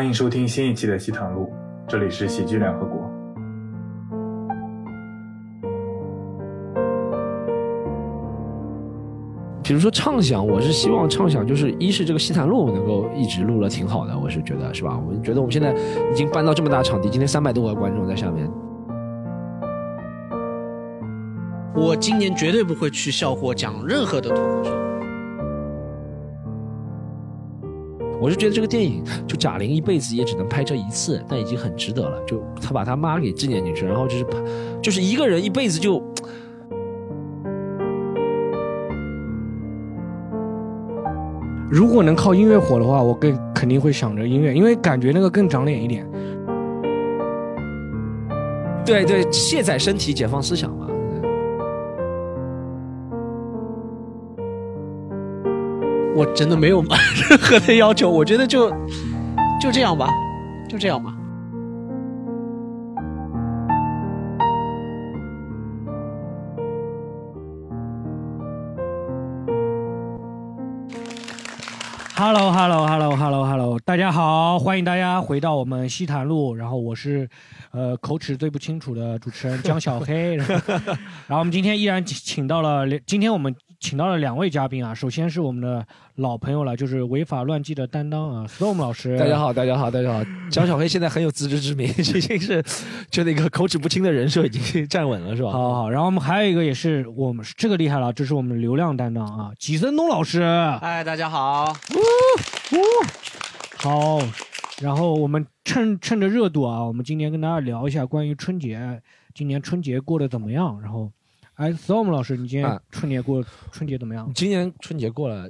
欢迎收听新一期的西塘路，这里是喜剧联合国。比如说畅想，我是希望畅想就是一是这个西坛路能够一直录了挺好的，我是觉得是吧？我觉得我们现在已经搬到这么大场地，今天三百多个观众在下面。我今年绝对不会去笑货讲任何的脱口秀。我是觉得这个电影，就贾玲一辈子也只能拍这一次，但已经很值得了。就她把她妈给纪念进去，然后就是，就是一个人一辈子就。如果能靠音乐火的话，我更肯定会想着音乐，因为感觉那个更长脸一点。对对，卸载身体，解放思想嘛。我真的没有任何的要求，我觉得就就这样吧，就这样吧。Hello，Hello，Hello，Hello，Hello，大家好，欢迎大家回到我们西坛路。然后我是，呃，口齿最不清楚的主持人江小黑。然后 我们今天依然请到了，今天我们请到了两位嘉宾啊。首先是我们的老朋友了，就是违法乱纪的担当啊，Storm 老师。大家好，大家好，大家好。江小黑现在很有自知之明，已经是就那个口齿不清的人设已经站稳了，是吧？好好。然后我们还有一个也是我们这个厉害了，这是我们流量担当啊，吉森东老师。嗨，大家好。呜呜，好，然后我们趁趁着热度啊，我们今天跟大家聊一下关于春节，今年春节过得怎么样？然后，哎，Storm 老师，你今年春节过春节怎么样？今年春节过了，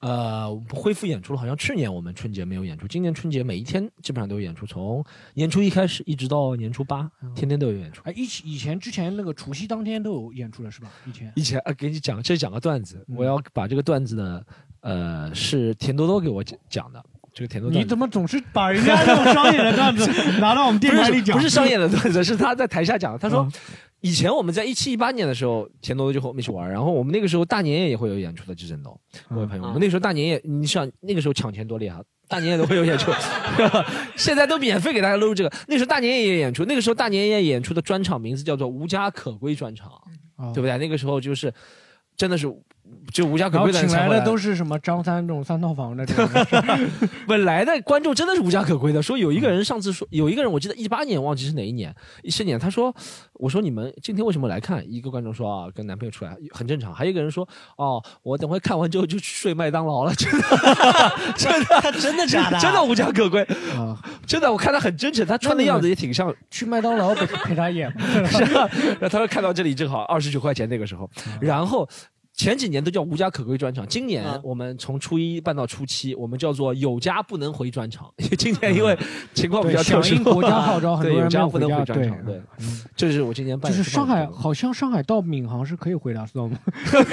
呃，恢复演出了。好像去年我们春节没有演出，今年春节每一天基本上都有演出，从年初一开始一直到年初八，天天都有演出。哎，以以前之前那个除夕当天都有演出了是吧？以前以前啊，给你讲，这讲个段子，我要把这个段子呢。呃，是田多多给我讲讲的。这个田多多，你怎么总是把人家这种商业的段子 拿到我们电台里讲？不是商业的段子，是他在台下讲的。他说，以前我们在一七一八年的时候，钱多多就和我们一起玩。然后我们那个时候大年夜也会有演出的，至尊刀，各位朋友，我们那时候大年夜，你想那个时候抢钱多厉害，大年夜都会有演出。现在都免费给大家录这个，那时候大年夜也演出。那个时候大年夜演出的专场名字叫做“无家可归专场”，对不对？那个时候就是真的是。就无家可归的，请来的都是什么张三这种三套房的。本来的观众真的是无家可归的。说有一个人上次说，有一个人我记得一八年忘记是哪一年，一七年他说，我说你们今天为什么来看？一个观众说啊，跟男朋友出来很正常。还有一个人说，哦，我等会看完之后就去睡麦当劳了。真的，真的，真的假的？真的无家可归啊！真的，我看他很真诚，他穿的样子也挺像去麦当劳陪陪他演。是 啊，然后他说看到这里正好二十九块钱那个时候，然后。前几年都叫无家可归专场，今年我们从初一办到初七，我们叫做有家不能回专场。今年因为情况比较特殊，国家号召，很多人家不能回专场。对，这是我今年办。就是上海，好像上海到闵行是可以回的，知道吗？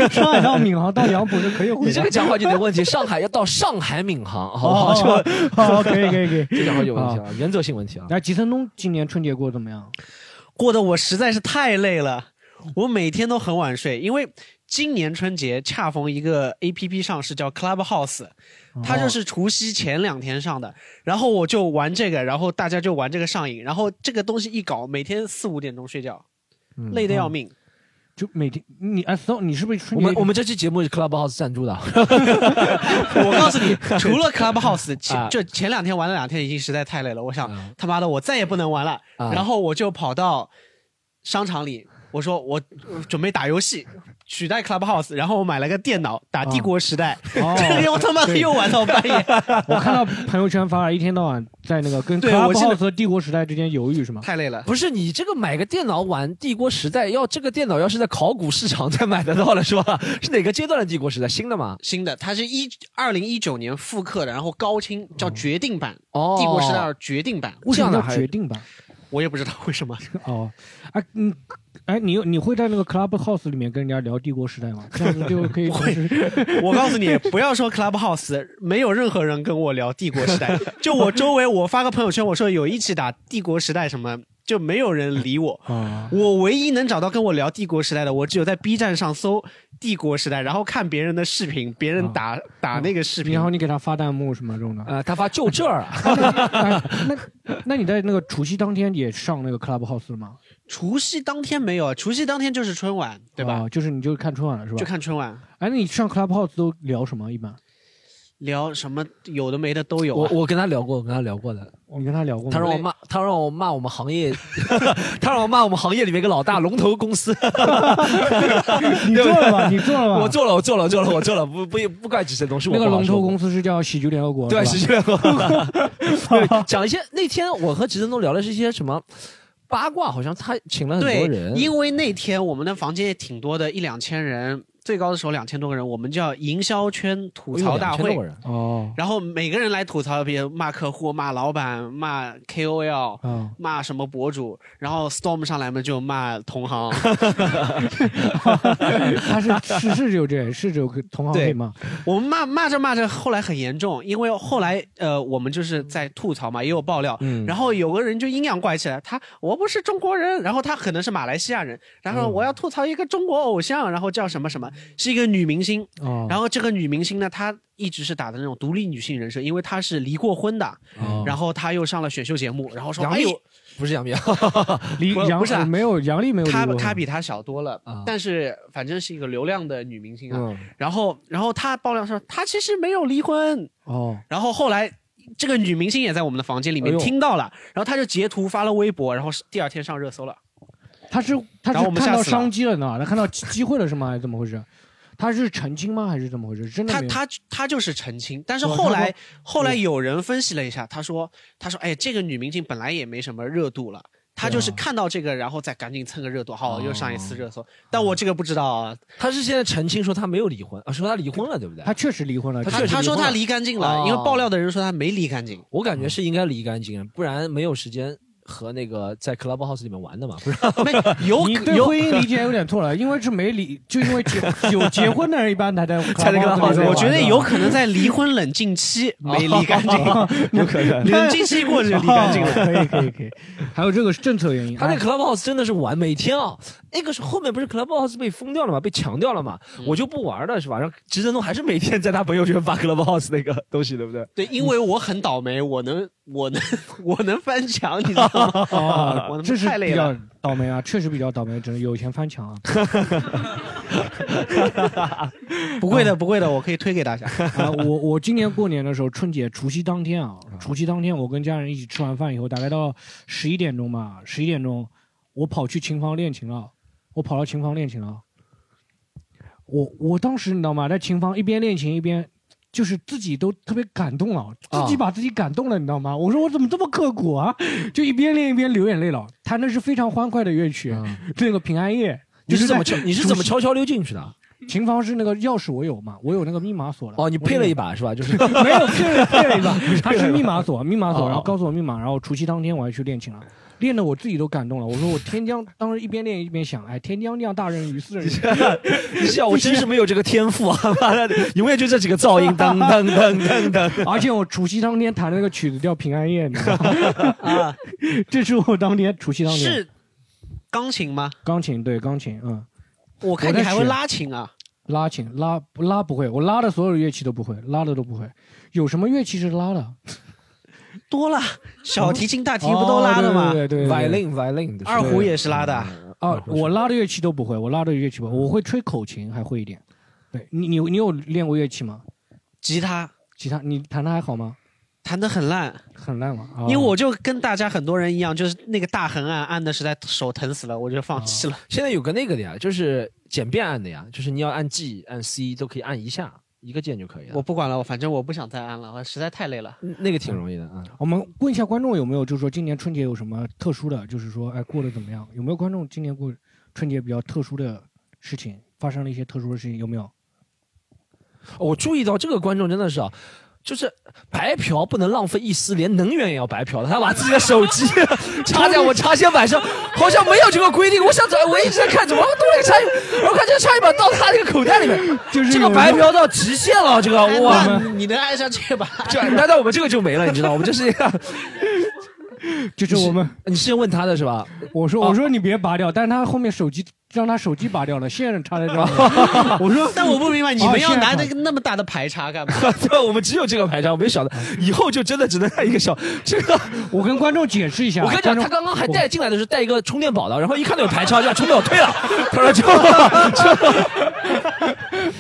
上海到闵行到杨浦是可以回。你这个讲话就有问题。上海要到上海闵行，好好好，可以可以可以，这讲话有问题啊，原则性问题啊。那吉森东今年春节过得怎么样？过得我实在是太累了，我每天都很晚睡，因为。今年春节恰逢一个 A P P 上市，叫 Clubhouse，它就是除夕前两天上的。然后我就玩这个，然后大家就玩这个上瘾。然后这个东西一搞，每天四五点钟睡觉，累得要命。就每天你哎，你是不是？我们我们这期节目是 Clubhouse 赞助的。我告诉你，除了 Clubhouse，前就前两天玩了两天，已经实在太累了。我想他妈的，我再也不能玩了。然后我就跑到商场里，我说我准备打游戏。取代 Clubhouse，然后我买了个电脑打帝国时代，这个我他妈又玩到半夜。我看到朋友圈发了一天到晚在那个跟 Clubhouse 和帝国时代之间犹豫，是吗？太累了。不是你这个买个电脑玩帝国时代，要这个电脑要是在考古市场才买得到了，是吧？是哪个阶段的帝国时代？新的吗？新的，它是一二零一九年复刻的，然后高清叫决定版。哦，帝国时代决定版，为什么叫决定版？我也不知道为什么。哦，啊，嗯。哎，你你会在那个 Clubhouse 里面跟人家聊帝国时代吗？这样子就可以。会。我告诉你，不要说 Clubhouse，没有任何人跟我聊帝国时代。就我周围，我发个朋友圈，我说有一起打帝国时代什么就没有人理我。啊，我唯一能找到跟我聊帝国时代的，我只有在 B 站上搜帝国时代，然后看别人的视频，别人打、打那个视频，然后你给他发弹幕什么这种的。呃，他发就这儿 那那你在那个除夕当天也上那个 Clubhouse 了吗？除夕当天没有，除夕当天就是春晚，对吧？哦就是你就看春晚了是吧？就看春晚，哎，那你上 Clubhouse 都聊什么？一般聊什么有的没的都有、啊。我我跟他聊过，我跟他聊过的。你跟他聊过吗？他让我骂，他让我骂我们行业，他让我骂我们行业里面一个老大龙头公司。你做了吗？你做了吗？我做了，我做了，做了，我做了，不不不怪几神东，是我那个龙头公司。是叫喜剧联合国，对，喜剧联合国。对，讲一些那天我和吉森东聊的是一些什么八卦，好像他请了很多对人，，因为那天我们的房间也挺多的，一两千人，最高的时候两千多个人，我们叫营销圈吐槽大会。哎呦2000多个。人。哦，然后每个人来吐槽，比如骂客户、骂老板、骂 KOL、啊，骂什么博主，然后 Storm 上来嘛就骂同行，他是是是就这，是有同行可以骂，我们骂骂着骂着，后来很严重，因为后来呃我们就是在吐槽嘛，也有爆料，嗯。然后有个人就阴阳怪气了，他我不是中国人，然后他可能是马来西亚人，然后我要吐槽一个中国偶像，然后叫什么什么，是一个女明星，哦，然后这个女明星呢，她一直是打的那种独立女性人设，因为她是离过婚的，哦然后她又上了选秀节目，然后说杨丽哎呦，不是杨幂，离杨不不是啊没有杨丽没有离她她比她小多了，啊但是反正是一个流量的女明星啊。嗯，然后然后她爆料说她其实没有离婚，哦，然后后来这个女明星也在我们的房间里面听到了，然后她就截图发了微博，然后第二天上热搜了。他是他然后是看到我们吓死了商机了呢，他 看到机机会了是吗？还是怎么回事？他是澄清吗？还是怎么回事？真的没有她她她就是澄清，但是后来说后来有人分析了一下，他说他说哎，这个女明星本来也没什么热度了。她就是看到这个，然后再赶紧蹭个热度，好，哦又上一次热搜。但我这个不知道啊，他是现在澄清说他没有离婚啊，说他离婚了，对不对？他确实离婚了，他说他离干净了，哦因为爆料的人说他没离干净。我感觉是应该离干净，不然没有时间和那个在 Clubhouse 里面玩的嘛，不是？没有你对有婚姻理解有点错了，因为是没离，就因为结 有结婚的人一般才在才在 Clubhouse 我觉得有可能在离婚冷静期没离干净，有可能。冷静期过去就离干净了。可以可以可以，还有这个是政策原因。他那哎 Clubhouse 真的是玩，每天啊，那个是后面不是 Clubhouse 被封掉了嘛，被强调了嘛，嗯我就不玩了，是吧？然后直振东还是每天在他朋友圈发 Clubhouse 那个东西，对不对？对，因为我很倒霉，我能我能我能翻墙，你知道吗？这是太累比较了。倒霉啊，确实比较倒霉，只能有钱翻墙啊！不会的，不会的，我可以推给大家。啊，我我今年过年的时候，春节除夕当天啊，除夕当天我跟家人一起吃完饭以后，大概到十一点钟吧，十一点钟，我跑去琴房练琴了，我跑到琴房练琴了。我我当时你知道吗，在琴房一边练琴一边。就是自己都特别感动了，自己把自己感动了，你知道吗？我说我怎么这么刻苦啊？就一边练一边流眼泪了。弹的是非常欢快的乐曲，那个平安夜。你是怎么悄？你是怎么悄悄溜进去的？琴房是那个钥匙我有嘛，我有那个密码锁的。哦，你配了一把。是吧？就是没有配了配了一把，它是密码锁，密码锁，哦然后告诉我密码，然后除夕当天我还去练琴了，练的我自己都感动了。我说我天将，当时一边练一边想，哎，天将降大任于斯人也。你笑，我真是没有这个天赋啊！妈的，永远就这几个噪音，噔噔噔噔噔。而且我除夕当天弹的那个曲子叫《平安夜》，你知道吗？啊，这是我当天除夕当天是钢琴吗？钢琴，对钢琴，嗯，我看我在你还会学拉琴啊。拉琴拉拉不会，我拉的所有的乐器都不会，拉的都不会。有什么乐器是拉的？多了，小提琴、大提琴不都拉的吗？哦对对对 violin violin 二胡也是拉的。啊，我拉的乐器都不会，我拉的乐器不会，我会吹口琴，还会一点。对你，你你有练过乐器吗？吉他吉他你弹的还好吗？弹的很烂，很烂吗？啊因为我就跟大家很多人一样，就是那个大横按按的实在手疼死了，我就放弃了。现在有个那个的呀，就是简便按的呀，就是你要按 G 按 C 都可以按一下，一个键就可以了。我不管了，我反正我不想再按了，我实在太累了。嗯那个挺容易的啊。我们问一下观众有没有，就是说今年春节有什么特殊的，就是说哎过得怎么样？有没有观众今年过春节比较特殊的事情，发生了一些特殊的事情，有没有？哦我注意到这个观众真的是啊。就是白嫖不能浪费一丝，连能源也要白嫖的。他把自己的手机 插在我插线板上，好像没有这个规定。我想找，我一直在看怎么多了个插线，我看这个插线板到他那个口袋里面，就是这个白嫖到极限了。这个哇，你能按上去吧？这难道我们这个就没了？你知道，我们这是一个就是我们你是问他的是吧？我说哦我说你别拔掉，但是他后面手机让他手机拔掉了，线插在这儿。我说 但我不明白你哦们要拿那个那么大的排插干嘛？对，我们只有这个排插，我没想到以后就真的只能带一个小这个。我跟观众解释一下，我跟你讲，观众他刚刚还带进来的是带一个充电宝的，然后一看到有排插，就把充电宝退了，他说就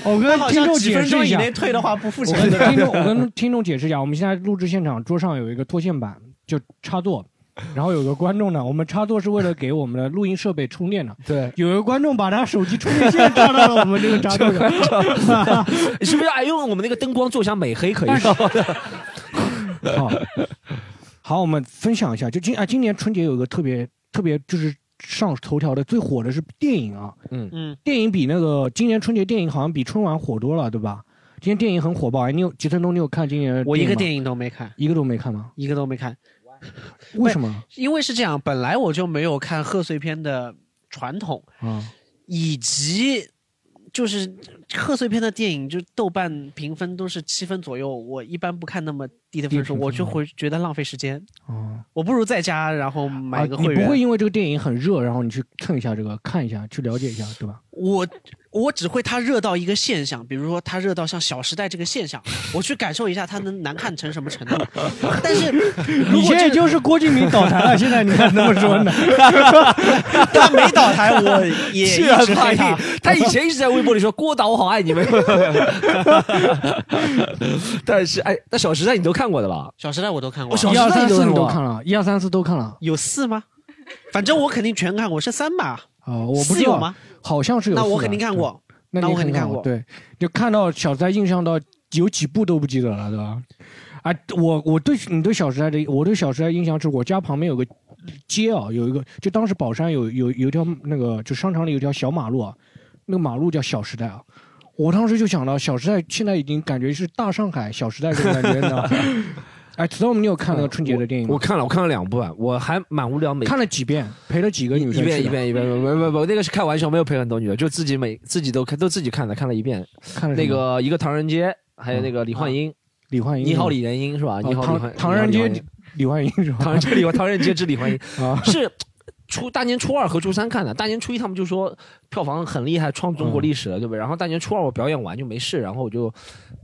我跟听众解释一下，以内退的话不付我钱听众，我跟听众解释一下，我们现在录制现场桌上有一个拖线板，就插座，然后有个观众呢，我们插座是为了给我们的录音设备充电的。对，有个观众把他手机充电线插到了我们这个插座上，是不是？哎用我们那个灯光做一下美黑可以。是吗？好，好，我们分享一下，就今啊，今年春节有一个特别特别就是上头条的最火的是电影啊，嗯。嗯，电影比那个今年春节电影好像比春晚火多了，对吧？今年电影很火爆，哎，你有吉森东，你有看今年我一个电影都没看，一个都没看吗？一个都没看，为什么因为是这样，本来我就没有看贺岁片的传统，嗯？以及就是贺岁片的电影，就豆瓣评分都是七分左右，我一般不看那么低的分数，我就会觉得浪费时间，哦，我不如在家然后买一个啊、你会员。不会因为这个电影很热，然后你去蹭一下这个，看一下，去了解一下，对吧？我我只会它热到一个现象，比如说它热到像《小时代》这个现象，我去感受一下它能难看成什么程度。但是如你现在就是郭敬明倒台了，现在你看那么说呢？他没倒台，我也一直黑他。他以前一直在微博里说郭导我好爱你们，但是哎，那《小时代》你都看过的吧？《小时代》我都看过一二三四你时代都看过看了，一二三四都看了有四吗？反正我肯定全看过，是三吧？啊、我不知道四有吗？好像是有。那我肯定看过。那我肯定看过对，就看到《小时代》印象到有几部都不记得了，对吧？啊，我我对你对《小时代》的，我对《小时代》印象是我家旁边有个街啊，有一个就当时宝山有有有一条那个就商场里有一条小马路啊，那个马路叫小时代啊。我当时就想到，《小时代》现在已经感觉是大上海《小时代》这种感觉？哎，Storm，你有看那个春节的电影吗？我看了，我看了两部啊，我还蛮无聊，每看了几遍，陪了几个女一生一遍一遍一遍，不不不不，那个是开玩笑，没有陪很多女的，就自己每自己都看都自己看的，看了一遍。那看了那个一个唐人街，还有那个李焕英，李焕英，你好李元英是吧？哦你好李唐焕唐人街李焕英是吧？唐人街李唐人街之李焕英啊，是初大年初二和初三看的，大年初一他们就说票房很厉害，创中国历史了，对不对？然后大年初二我表演完就没事，然后我就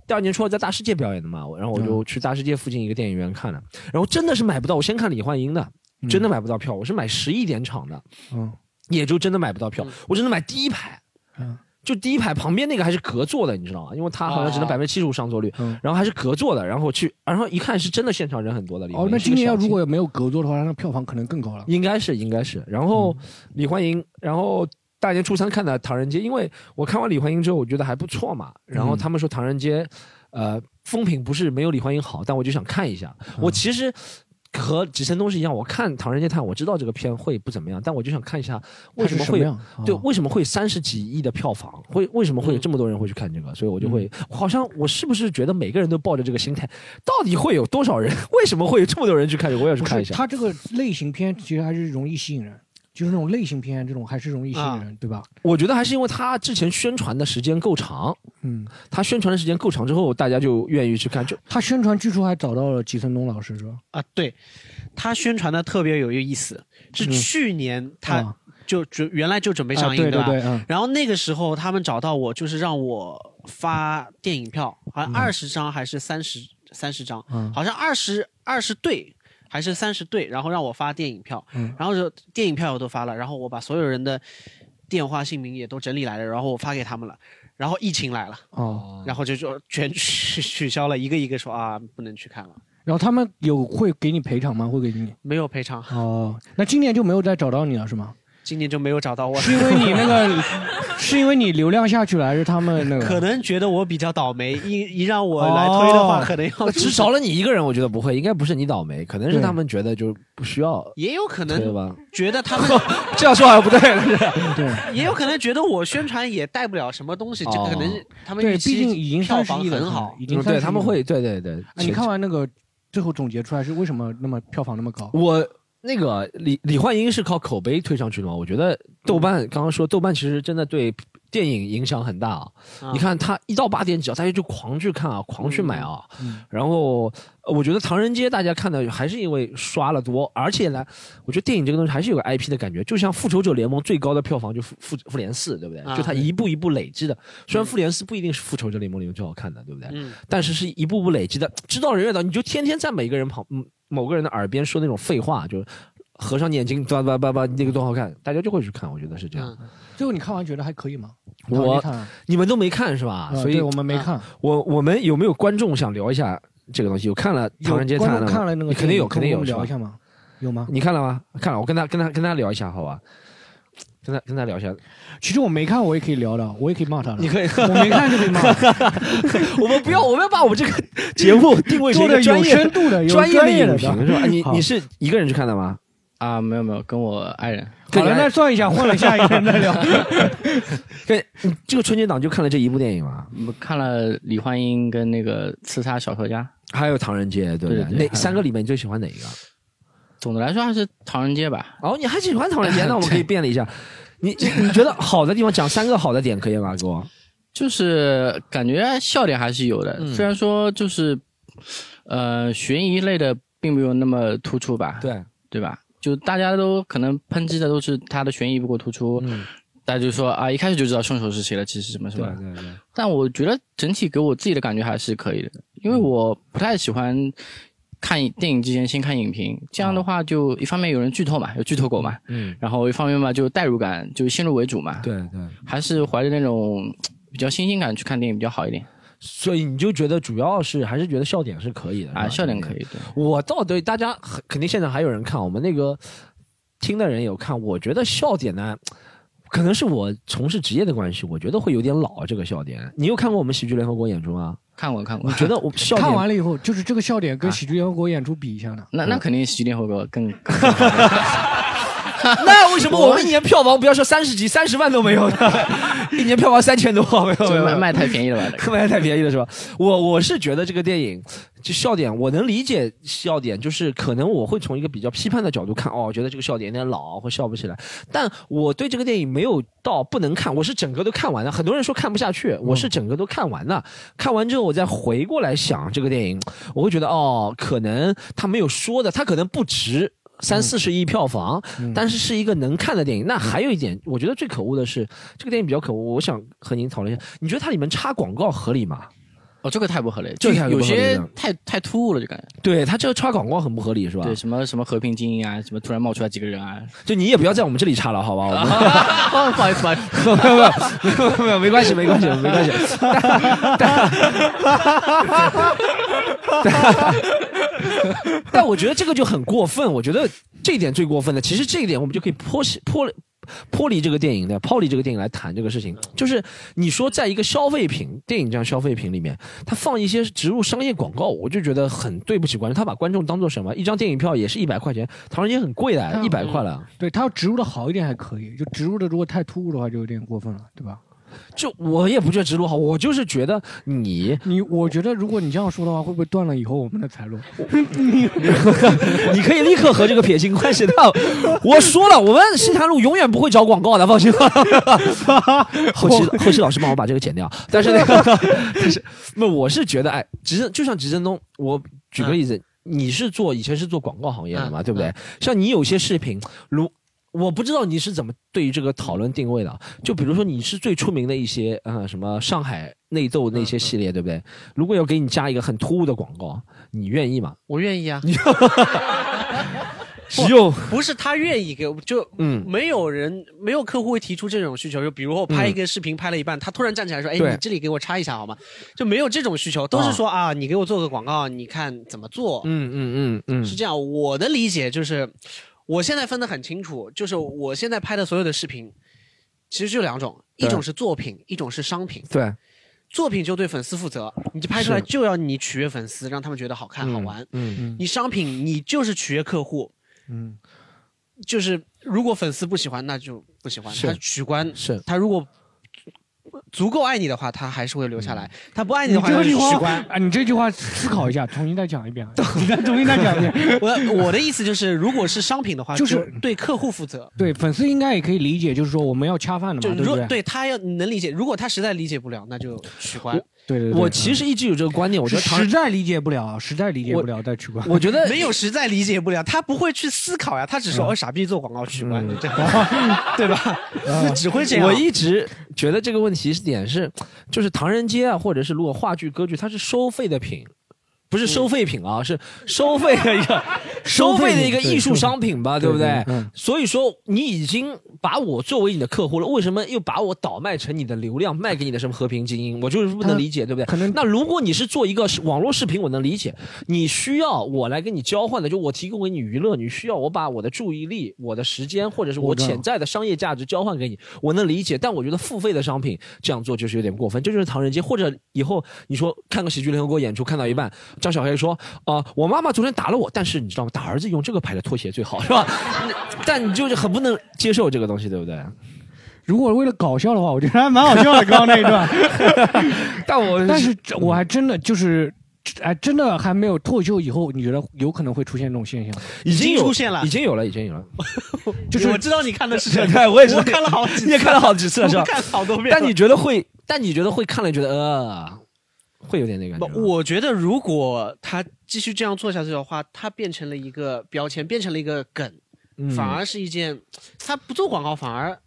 第二年初二在大世界表演的嘛，然后我就去大世界附近一个电影院看了，然后真的是买不到，我先看李焕英的，真的买不到票，我是买十一点场的，嗯。也就真的买不到票，我真的买第一排。嗯就第一排旁边那个还是隔座的，你知道吗？因为他好像只能哦百分之七十五上座率，嗯。然后还是隔座的，然后去，然后一看是真的现场人很多的。哦那今年要如果没有隔座的话，那票房可能更高了。应该是应该是，然后嗯李焕英，然后大年初三看的《唐人街》，因为我看完李焕英之后，我觉得还不错嘛。然后嗯他们说《唐人街》，呃，风评不是没有李焕英好，但我就想看一下。嗯我其实和吉森东是一样，我看《唐人街探案》，我知道这个片会不怎么样，但我就想看一下为什么会样？对，哦为什么会三十几亿的票房？会为什么会有这么多人会去看这个？所以我就会，好像我是不是觉得每个人都抱着这个心态，到底会有多少人？为什么会有这么多人去看这个？我也去看一下。是它这个类型片其实还是容易吸引人，就是那种类型片这种还是容易吸引人，对吧？我觉得还是因为他之前宣传的时间够长，嗯，他宣传的时间够长之后，大家就愿意去看。就他宣传据说还找到了吉森东老师，是吧？啊，对，他宣传的特别有意思，是嗯去年他啊就准原来就准备上映，对对对，嗯然后那个时候他们找到我，就是让我发电影票，好像二十张还是三十三十张，嗯好像二十二十对还是三十对，然后让我发电影票，嗯然后就电影票我都发了，然后我把所有人的电话姓名也都整理来了，然后我发给他们了，然后疫情来了，哦，然后就就全取 取消了，一个一个说啊不能去看了，然后他们有会给你赔偿吗？会给你？没有赔偿，哦，那今年就没有再找到你了，是吗？今年就没有找到我。是因为你那个，是因为你流量下去了，还是他们那个？可能觉得我比较倒霉，一一让我来推的话，哦可能要只 少了你一个人，我觉得不会，应该不是你倒霉，可能是他们觉得就不需要也有可推能吧。觉得他们，这样说好像不对，对也有可能觉得我宣传也带不了什么东西，这个可能他们对，预毕竟期已经票房三十亿了，很好。已经嗯对30亿了。他们会，对对对。啊你看完那个最后总结出来是为什么那么票房那么高？我那个李李焕英是靠口碑推上去的吗？我觉得豆瓣刚刚说豆瓣其实真的对电影影响很大啊。啊你看他一到八点几啊，大家就狂去看啊，狂去买啊。嗯然后呃我觉得《唐人街》大家看的还是因为刷了多，而且呢，我觉得电影这个东西还是有个 IP 的感觉，就像《复仇者联盟》最高的票房就复复复联四，对不对？啊就它一步一步累积的。虽然复联四不一定是《复仇者联盟》里面最好看的，对不对？嗯但是是一步步累积的，知道人越多，你就天天在每个人旁嗯某个人的耳边说那种废话，就合上眼睛叭叭叭叭那个多好看，大家就会去看，我觉得是这样。嗯最后你看完觉得还可以吗？我你们都没看是吧？所以我们没看。我我们有没有观众想聊一下这个东西？有看了《唐人街探案》看了那个，肯定有，肯定有，聊一下吗？有吗？你看了吗？看了，我跟他跟他跟他聊一下，好吧？跟他跟他聊一下。其实我没看，我也可以聊的，我也可以骂他的。你可以，我没看就可以骂，我们不要，我们要把我们这个节目定位成一做的有个专业深度的、专业的影评是吧？你你是一个人去看的吗？啊，没有没有，跟我爱人好了，那算一下，换了下一个人再聊。跟这个春节档就看了这一部电影嘛？我们看了李焕英跟那个刺杀小说家。还有《唐人街》，对不对对那三个里面你最喜欢哪一个？总的来说还是唐人街吧。哦，你还喜欢《唐人街》？那我们可以变了一下。你你你觉得好的地方讲三个好的点可以吗？给我。就是感觉笑点还是有的，嗯虽然说就是，呃，悬疑类的并没有那么突出吧，对，对吧？就大家都可能抨击的都是他的悬疑不够突出，嗯，大家就说啊，一开始就知道凶手是谁了，其实什么什么。对对对。但我觉得整体给我自己的感觉还是可以的，因为我不太喜欢看电影之前先看影评，这样的话就一方面有人剧透嘛，有剧透狗嘛，嗯，然后一方面嘛就代入感就先入为主嘛，对对。还是怀着那种比较新鲜感去看电影比较好一点所以你就觉得主要是还是觉得笑点是可以的啊，笑点可。以的。我倒对大家很肯定现在还有人看，我们那个听的人有看，我觉得笑点呢。可能是我从事职业的关系，我觉得会有点老这个笑点。你有看过我们喜剧联合国演出吗？看过看过你，觉得我 笑点看完了以后，就是这个笑点跟喜剧联合国演出比一下呢？那那肯定喜剧联合国更更 那为什么我们一年票房不要说三十几、三十万都没有呢？一年票房三千多，没有没有卖卖太便宜了吧？这个卖太便宜了是吧？我我是觉得这个电影就笑点，我能理解笑点，就是可能我会从一个比较批判的角度看，哦，觉得这个笑点有点老，会笑不起来。但我对这个电影没有到不能看，我是整个都看完了。很多人说看不下去，我是整个都看完了。看完之后，我再回过来想这个电影，我会觉得哦，可能他没有说的，他可能不值。三四十亿票房，但是是一个能看的电影。那还有一点，我觉得最可恶的是这个电影比较可恶。我想和您讨论一下，你觉得它里面插广告合理吗？哦，这个太不合理，这有些太太突兀了，就感觉。对他这个插广告很不合理，是吧？对，什么什么和平精英啊，什么突然冒出来几个人啊，就你也不要在我们这里插了，好吧？我们哦，不好意思，不好意思，没有没有没有没有没关系没关系没关系。但但我觉得这个就很过分，我觉得这一点最过分的。其实这一点我们就可以脱离脱脱离这个电影的，抛离这个电影来谈这个事情。就是你说在一个消费品电影这样消费品里面，他放一些植入商业广告，我就觉得很对不起观众。他把观众当做什么？一张电影票也是一百块钱，唐人街很贵的，嗯一百块了。对他要植入的好一点还可以，就植入的如果太突兀的话，就有点过分了，对吧？就我也不觉得直路好，我就是觉得你你我觉得如果你这样说的话，会不会断了以后我们的财路？你可以立刻和这个撇清关系的。我说了，我们西坛路永远不会找广告的，放心吧。后期后期老师帮我把这个剪掉。但是那个，但是那我是觉得，哎，直正就像直正东，我举个例子，你是做以前是做广告行业的嘛，嗯对不对？像你有些视频，如我不知道你是怎么对于这个讨论定位的，就比如说你是最出名的一些呃什么上海内斗那些系列，对不对？如果要给你加一个很突兀的广告，你愿意吗？我愿意啊，只有不是他愿意给我，就嗯没有人没有客户会提出这种需求，就比如我拍一个视频拍了一半，他突然站起来说：“哎，你这里给我插一下好吗？”就没有这种需求，都是说啊，你给我做个广告，你看怎么做？嗯嗯嗯嗯，是这样，我的理解就是，我现在分得很清楚，就是我现在拍的所有的视频，其实就两种，一种是作品，一种是商品。对，作品就对粉丝负责，你就拍出来就要你取悦粉丝，让他们觉得好看、好玩。嗯你商品你就是取悦客户，嗯，就是如果粉丝不喜欢，那就不喜欢。是他取关，是他如果足够爱你的话，他还是会留下来；他不爱你你的话，就这句话取关。啊，你这句话思考一下，重新再讲一遍，你再重新再讲一遍。我我的意思就是，如果是商品的话，就就是对客户负责。对，粉丝应该也可以理解，就是说我们要恰饭的嘛，对不对？对他要能理解，如果他实在理解不了，那就取关。对对对，我其实一直有这个观念，我觉得，实在理解不了，实在理解不了再取关。我觉得 没有实在理解不了，他不会去思考呀，他只说哦傻逼做广告取关，对吧？就只会这样。我一直觉得这个问题是点是，就是唐人街啊，或者是如果话剧、歌剧，它是收费的品。不是收废品啊，是收费的一个 收费的一个艺术商品吧，对不对？嗯所以说你已经把我作为你的客户了，为什么又把我倒卖成你的流量，卖给你的什么和平精英？我就是不能理解，对不对？可能那如果你是做一个网络视频，我能理解，你需要我来跟你交换的，就我提供给你娱乐，你需要我把我的注意力、我的时间或者是我潜在的商业价值交换给你，我能理解。但我觉得付费的商品这样做就是有点过分，这就是唐人街。或者以后你说看个喜剧联合国演出，看到一半，张小黑说啊、我妈妈昨天打了我，但是你知道吗？打儿子用这个牌的拖鞋最好，是吧？但你就是很不能接受这个东西，对不对？如果为了搞笑的话，我觉得还蛮好笑的，刚刚那一段。但我但是这我还真的就是，哎，真的还没有脱口秀以后，你觉得有可能会出现这种现象？已经有出现了已经有了，已经有了。就是我知道你看的是什么，对我也是我看了好几次，你也看了好几次了，是吧？看了好多遍。但你觉得会？但你觉得会看了觉得呃，会有点那个我觉得如果他继续这样做下去的话，他变成了一个标签，变成了一个梗，嗯。反而是一件，他不做广告反而，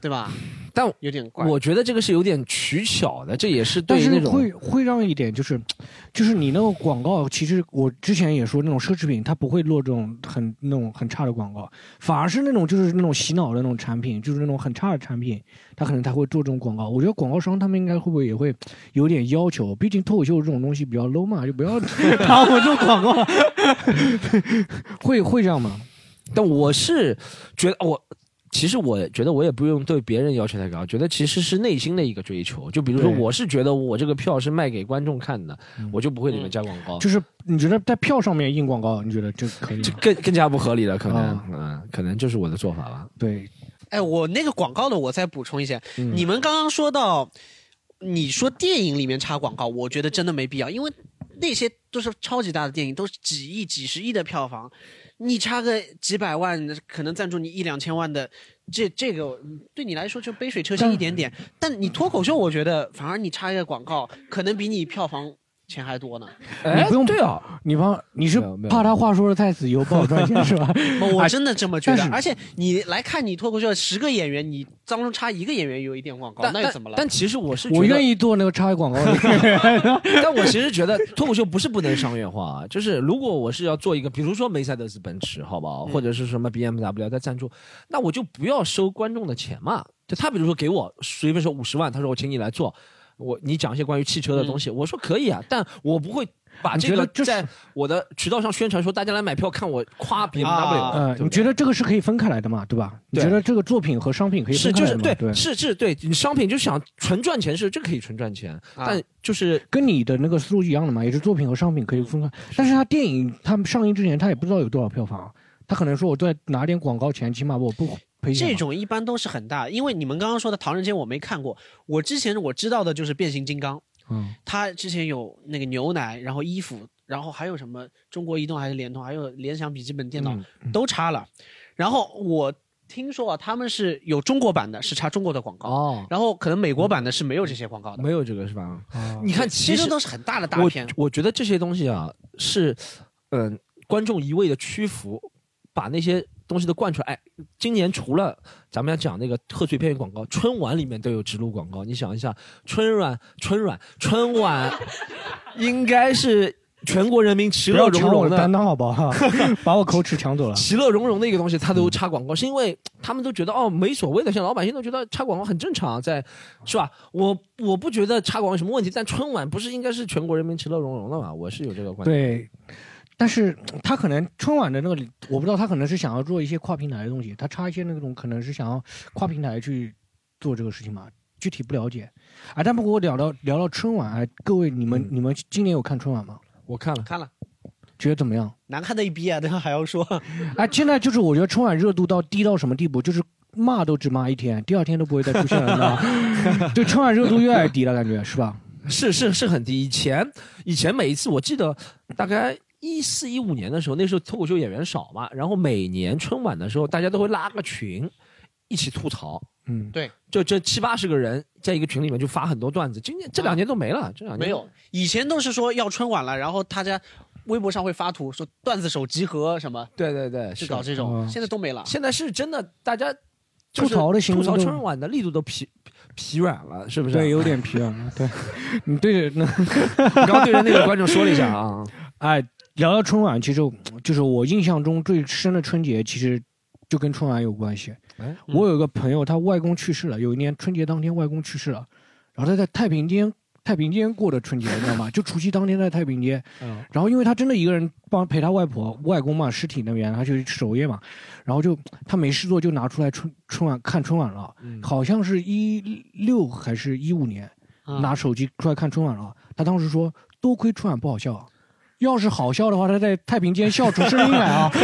对吧？但有点怪。我觉得这个是有点取巧的，这也是但是对那种会会让一点就是，就是你那个广告，其实我之前也说那种奢侈品，它不会落这种很那种很差的广告，反而是那种就是那种洗脑的那种产品，就是那种很差的产品，它可能才会做这种广告。我觉得广告商他们应该会不会也会有点要求，毕竟脱口秀这种东西比较 low 嘛，就不要拿我做广告，会会这样吗？但我是觉得我。其实我觉得我也不用对别人要求太高，觉得其实是内心的一个追求。就比如说，我是觉得我这个票是卖给观众看的，我就不会里面加广告，就是你觉得在票上面印广告，你觉得这可以？这更更加不合理了。可能啊，嗯，可能就是我的做法吧。对，哎，我那个广告的，我再补充一下。嗯你们刚刚说到，你说电影里面插广告，我觉得真的没必要，因为那些都是超级大的电影，都是几亿、几十亿的票房，你插个几百万，可能赞助你一两千万的，这这个嗯对你来说就杯水车薪一点点。但你脱口秀，我觉得反而你插一个广告，可能比你票房钱还多呢。哎，不用对啊，你帮你是怕他话说的太死，以后不好赚钱是吧？我 真的这么觉得而且你来看你脱口秀十个演员，你当中插一个演员有一点广告，那又怎么了？但其实我是我愿意，做那个插广告的。但 我其实觉得脱口秀不是不能商业化啊，就是如果我是要做一个，比如说梅赛德斯奔驰，好不好，嗯或者是什么 BMW 在赞助，那我就不要收观众的钱嘛。就他比如说给我随便说五十万，他说我请你来做，我你讲一些关于汽车的东西，我说可以啊，但我不会把这个在我的渠道上宣传说大家来买票看我夸 BMW，、啊呃，对不对你觉得这个是可以分开来的嘛？对吧？你觉得这个作品和商品可以是就是分开来的嘛？对，是是对你商品就想纯赚钱是这可以纯赚钱，啊但就是跟你的那个思路一样的嘛，也是作品和商品可以分开。但是他电影他们上映之前他也不知道有多少票房，他可能说我再拿点广告钱，起码我不这种一般都是很大，因为你们刚刚说的《唐人街》我没看过，我之前我知道的就是变形金刚，嗯，它之前有那个牛奶，然后衣服，然后还有什么中国移动还是联通，还有联想笔记本电脑、嗯都插了。然后我听说啊，他们是有中国版的，是插中国的广告，哦，然后可能美国版的是没有这些广告的。没有这个是吧？啊你看，其实都是很大的大片。我觉得这些东西啊，是嗯、观众一味的屈服，把那些东西都灌出来。哎，今年除了咱们要讲那个贺岁片广告，春晚里面都有植入广告。你想一下，春晚、春晚、春晚，应该是全国人民其乐融融的担当好不好？把我口齿抢走了。其乐融融的一个东西，他都插广告，是因为他们都觉得哦没所谓的，像老百姓都觉得插广告很正常，在是吧？我我不觉得插广告有什么问题，但春晚不是应该是全国人民其乐融融的嘛？我是有这个观点。对，但是他可能春晚的那个，我不知道他可能是想要做一些跨平台的东西，他插一些那种可能是想要跨平台去做这个事情嘛，具体不了解。啊，但不过我聊到聊到春晚，哎，各位你们、你们今年有看春晚吗？我看了，看了觉得怎么样？难看的一逼啊，这样还要说，哎，现在就是我觉得春晚热度到低到什么地步，就是骂都只骂一天，第二天都不会再出现了，呢。对春晚热度越来越低了，感觉是吧？是是是很低。以前以前每一次，我记得大概一四一五年的时候，那时候脱口秀演员少嘛，然后每年春晚的时候，大家都会拉个群，一起吐槽。嗯，对，就这七八十个人在一个群里面就发很多段子。今年这两年都没了，这两年没有。以前都是说要春晚了，然后大家微博上会发图说段子手集合什么，对对对，是搞这种。嗯现在都没了。现在是真的，大家吐槽的吐槽春晚的力度都疲疲软了，是不是？对，有点疲软了。对，你对着那，你刚刚对着那个观众说了一下啊。哎，聊到春晚，其实就是我印象中最深的春节，其实就跟春晚有关系。哎，我有一个朋友，他外公去世了，有一年春节当天外公去世了，然后他在太平间太平间过的春节，你知道吗？就除夕当天在太平间，嗯然后因为他真的一个人帮陪他外婆外公嘛，尸体那边他就守夜嘛，然后就他没事做就拿出来春春晚看春晚了，嗯好像是一六还是一五年，嗯拿手机出来看春晚了。他当时说，多亏春晚不好笑啊。要是好笑的话，他在太平间笑出声音来啊！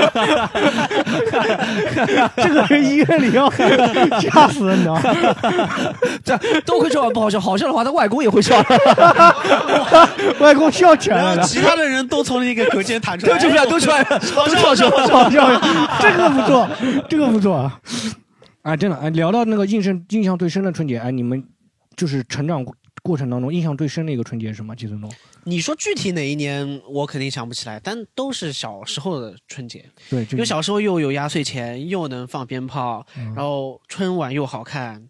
这个人医院里要吓死了，你知道吗？这都会春晚不好笑，好笑的话，他外公也会笑。外公笑起来了，其他的人都从那个隔间弹出来，都出来，都出来，好都好笑，好笑。好笑，这个不错，这个不错啊！啊，真的，哎，聊到那个印象印象最深的春节，哎，你们就是成长过程当中印象最深的一个春节是什么？季承东？你说具体哪一年，我肯定想不起来，但都是小时候的春节，对，就因为小时候又有压岁钱，又能放鞭炮，嗯然后春晚又好看，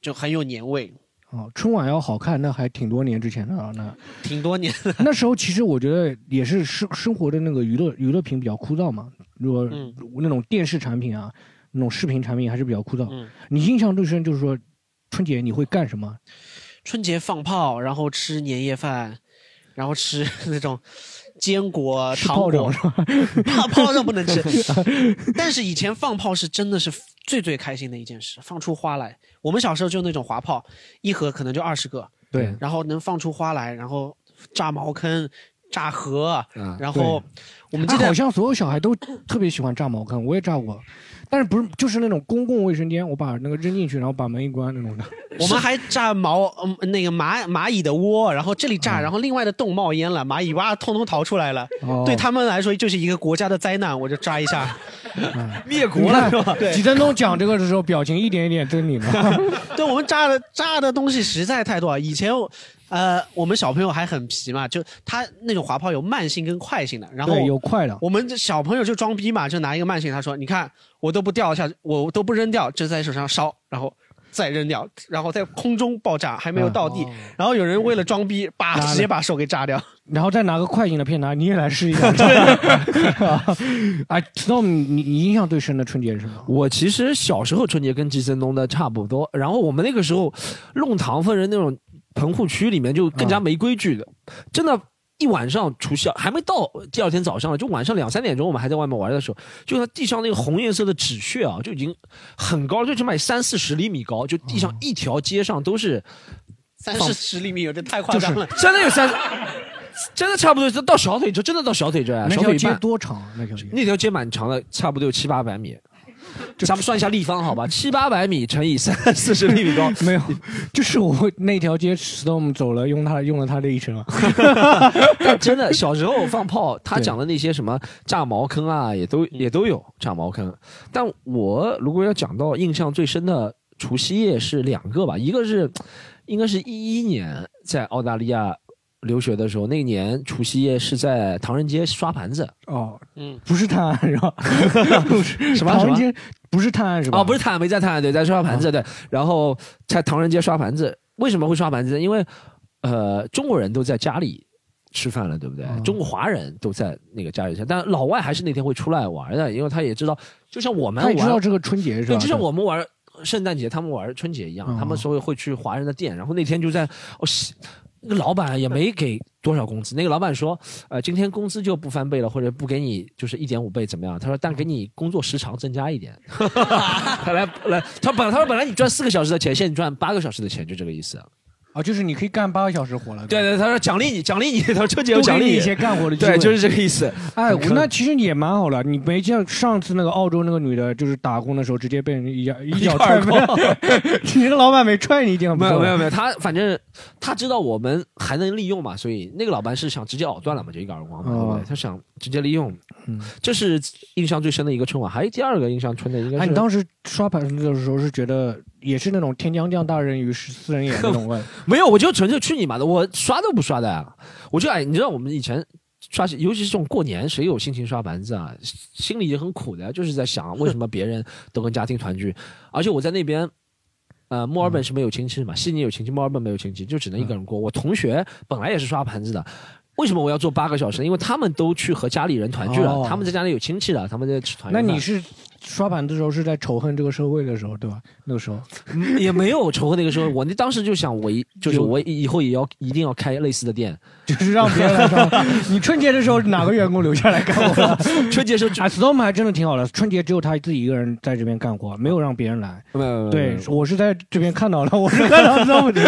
就很有年味。哦，春晚要好看，那还挺多年之前的啊。那挺多年的，那时候其实我觉得也是生生活的那个娱乐娱乐品比较枯燥嘛。如果嗯那种电视产品啊，那种视频产品还是比较枯燥。嗯，你印象最深就是说，春节你会干什么？春节放炮，然后吃年夜饭，然后吃 那种坚果、糖果炮仗是，吧？炮炮仗不能吃，但是以前放炮是真的是最最开心的一件事，放出花来。我们小时候就那种滑炮，一盒可能就二十个，对，然后能放出花来，然后炸茅坑、炸河，嗯然后我们记得哎好像所有小孩都特别喜欢炸茅坑，我也炸过，但是不是就是那种公共卫生间，我把那个扔进去，然后把门一关那种的。我们还炸毛嗯那个蚂蚂蚁的窝，然后这里嗯炸，然后另外的洞冒烟了，蚂蚁哇通通逃出来了。哦对他们来说就是一个国家的灾难，我就炸一下。灭国了是吧？对。几分钟讲这个的时候，表情一点一点狰狞的。对我们炸的炸的东西实在太多了。以前，呃，我们小朋友还很皮嘛，就他那种滑炮有慢性跟快性的，然后，有快的。我们这小朋友就装逼嘛，就拿一个慢性，他说：“你看，我都不掉下去，我都不扔掉，就在手上烧，然后再扔掉，然后在空中爆炸，还没有到地。哦然后有人为了装逼，把直接把手给炸掉。然后再拿个快进的片拿，你也来试一下。哎，Storm，你你印象最深的春节是什么？我其实小时候春节跟季森东的差不多，然后我们那个时候弄堂分人那种棚户区里面就更加没规矩的，真的。一晚上除夕还没到第二天早上了，就晚上两三点钟，我们还在外面玩的时候，就它地上那个红颜色的纸屑啊，就已经很高，最起码三四十厘米高，就地上一条街上都是，三四十厘米有点太夸张了。真的有三，真的差不多到小腿这，真的到小腿这啊，那条街小腿半。多长啊？那条街？那条街蛮长的，差不多有七八百米。咱们算一下立方，好吧？七八百米乘以三四十厘米高，没有，就是我那条街 Storm 走了，用他用了他这一生啊。但真的小时候放炮，他讲的那些什么炸茅坑啊，也都也都有炸茅坑。但我如果要讲到印象最深的除夕夜是两个吧，一个是应该是一一年在澳大利亚留学的时候，那年除夕夜是在唐人街刷盘子。哦，嗯，不是探案是吧？不是什么唐人街不是探案是吧？哦，不是探案，没在探案，对，在刷盘子，对。然后在唐人街刷盘子，为什么会刷盘子？因为呃，中国人都在家里吃饭了，对不对？嗯中国华人都在那个家里吃，但老外还是那天会出来玩的，因为他也知道，就像我们他也知道，这个春节是吧对，吧？就像我们玩。圣诞节，他们玩春节一样，嗯他们所以会去华人的店，然后那天就在哦，西那个老板也没给多少工资，那个老板说，呃，今天工资就不翻倍了，或者不给你就是一点五倍怎么样？他说，但给你工作时长增加一点。他来来，他本他说本来你赚四个小时的钱，现在你赚八个小时的钱，就这个意思。啊，就是你可以干八个小时活了。对对，他说奖励你，奖励你，他说春节有奖励你一些干活的 机会。对，就是这个意思。哎，我那其实也蛮好了。你没像上次那个澳洲那个女的，就是打工的时候直接被人一脚 一脚踹飞了，你那个老板没踹你一定很不错没有没有没有，他反正他知道我们还能利用嘛，所以那个老板是想直接咬断了嘛，就一个耳光嘛，对不哦对？他想直接利用，嗯这是印象最深的一个春晚。还有第二个印象春的应该哎，你当时刷盘子的时候是觉得也是那种天将降大任于斯斯人也那种问，没有，我就纯粹去你妈的，我刷都不刷的呀！我就哎，你知道我们以前刷，尤其是这种过年，谁有心情刷盘子啊？心里也很苦的，就是在想 为什么别人都跟家庭团聚，而且我在那边。呃，墨尔本是没有亲戚嘛，悉尼有亲戚，墨尔本没有亲戚，就只能一个人过。我同学本来也是刷盘子的，为什么我要做八个小时？因为他们都去和家里人团聚了，哦他们在家里有亲戚了，他们在吃团圆。那你是刷盘子的时候是在仇恨这个社会的时候，对吧？那个时候，嗯也没有仇恨那个时候，我那当时就想，我一 就是我以后也要一定要开类似的店。就是让别人来刷。你春节的时候哪个员工留下来干活？春节时候就啊，Storm 还真的挺好的，春节只有他自己一个人在这边干活，没有让别人来。没有没有对，我是在这边看到了，我是看到 Storm 的。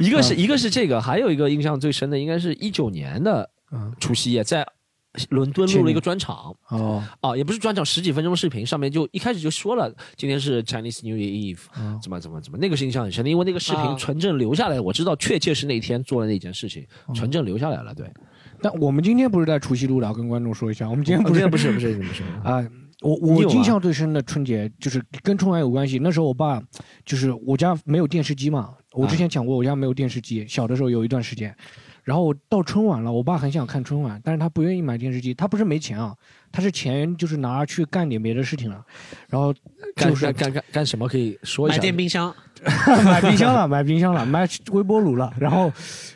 一个是一个是这个，还有一个印象最深的，应该是一九年的嗯除夕夜，在伦敦录了一个专场哦，啊，也不是专场，十几分钟视频，上面就一开始就说了今天是 Chinese New Year Eve，嗯怎么怎么怎么，那个是印象很深的，因为那个视频啊纯正留下来，我知道确切是那天做了那件事情，嗯纯正留下来了。对，但我们今天不是在除夕录的，跟观众说一下，我们今天不不是是不是不是不是啊。我我印象最深的春节就是跟春晚有关系。那时候我爸就是我家没有电视机嘛，我之前讲过我家没有电视机，小的时候有一段时间，然后我到春晚了，我爸很想看春晚，但是他不愿意买电视机，他不是没钱啊，他是钱就是拿去干点别的事情了，然后干就是干干干干什么可以说一下买下？电冰箱，买冰箱了，买冰箱了，买微波炉了。然后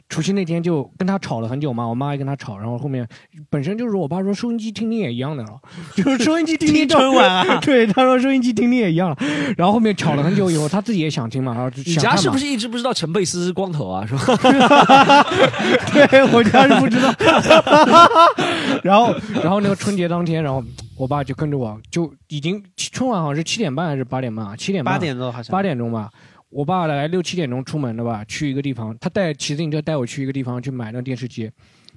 除夕那天就跟他吵了很久嘛，我妈也跟他吵，然后后面本身就是我爸说收音机听听也一样的了，就是收音机听 听听春晚啊对，他说收音机听听也一样了。然后后面吵了很久以后，他自己也想听嘛，然后就你家是不是一直不知道陈佩斯是光头啊？是吧？对我家是不知道。然后，然后那个春节当天，然后我爸就跟着我，就已经春晚好像是七点半还是八点半啊？七点半八点多好像八点钟吧。我爸来六七点钟出门的吧，去一个地方，他带骑自行车带我去一个地方去买那电视机，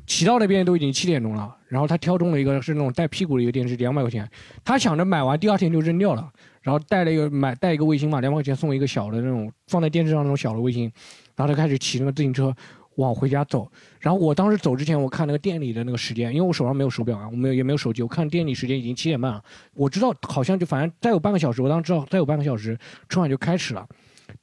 骑到那边都已经七点钟了，然后他挑中了一个是那种带屁股的一个电视，两百块钱，他想着买完第二天就扔掉了，然后带了一个买带一个卫星嘛，两百块钱送一个小的那种放在电视上那种小的卫星，然后他开始骑那个自行车往回家走，然后我当时走之前我看那个店里的那个时间，因为我手上没有手表啊，我没有也没有手机，我看店里时间已经七点半了，我知道好像就反正再有半个小时，我当时知道再有半个小时春晚就开始了。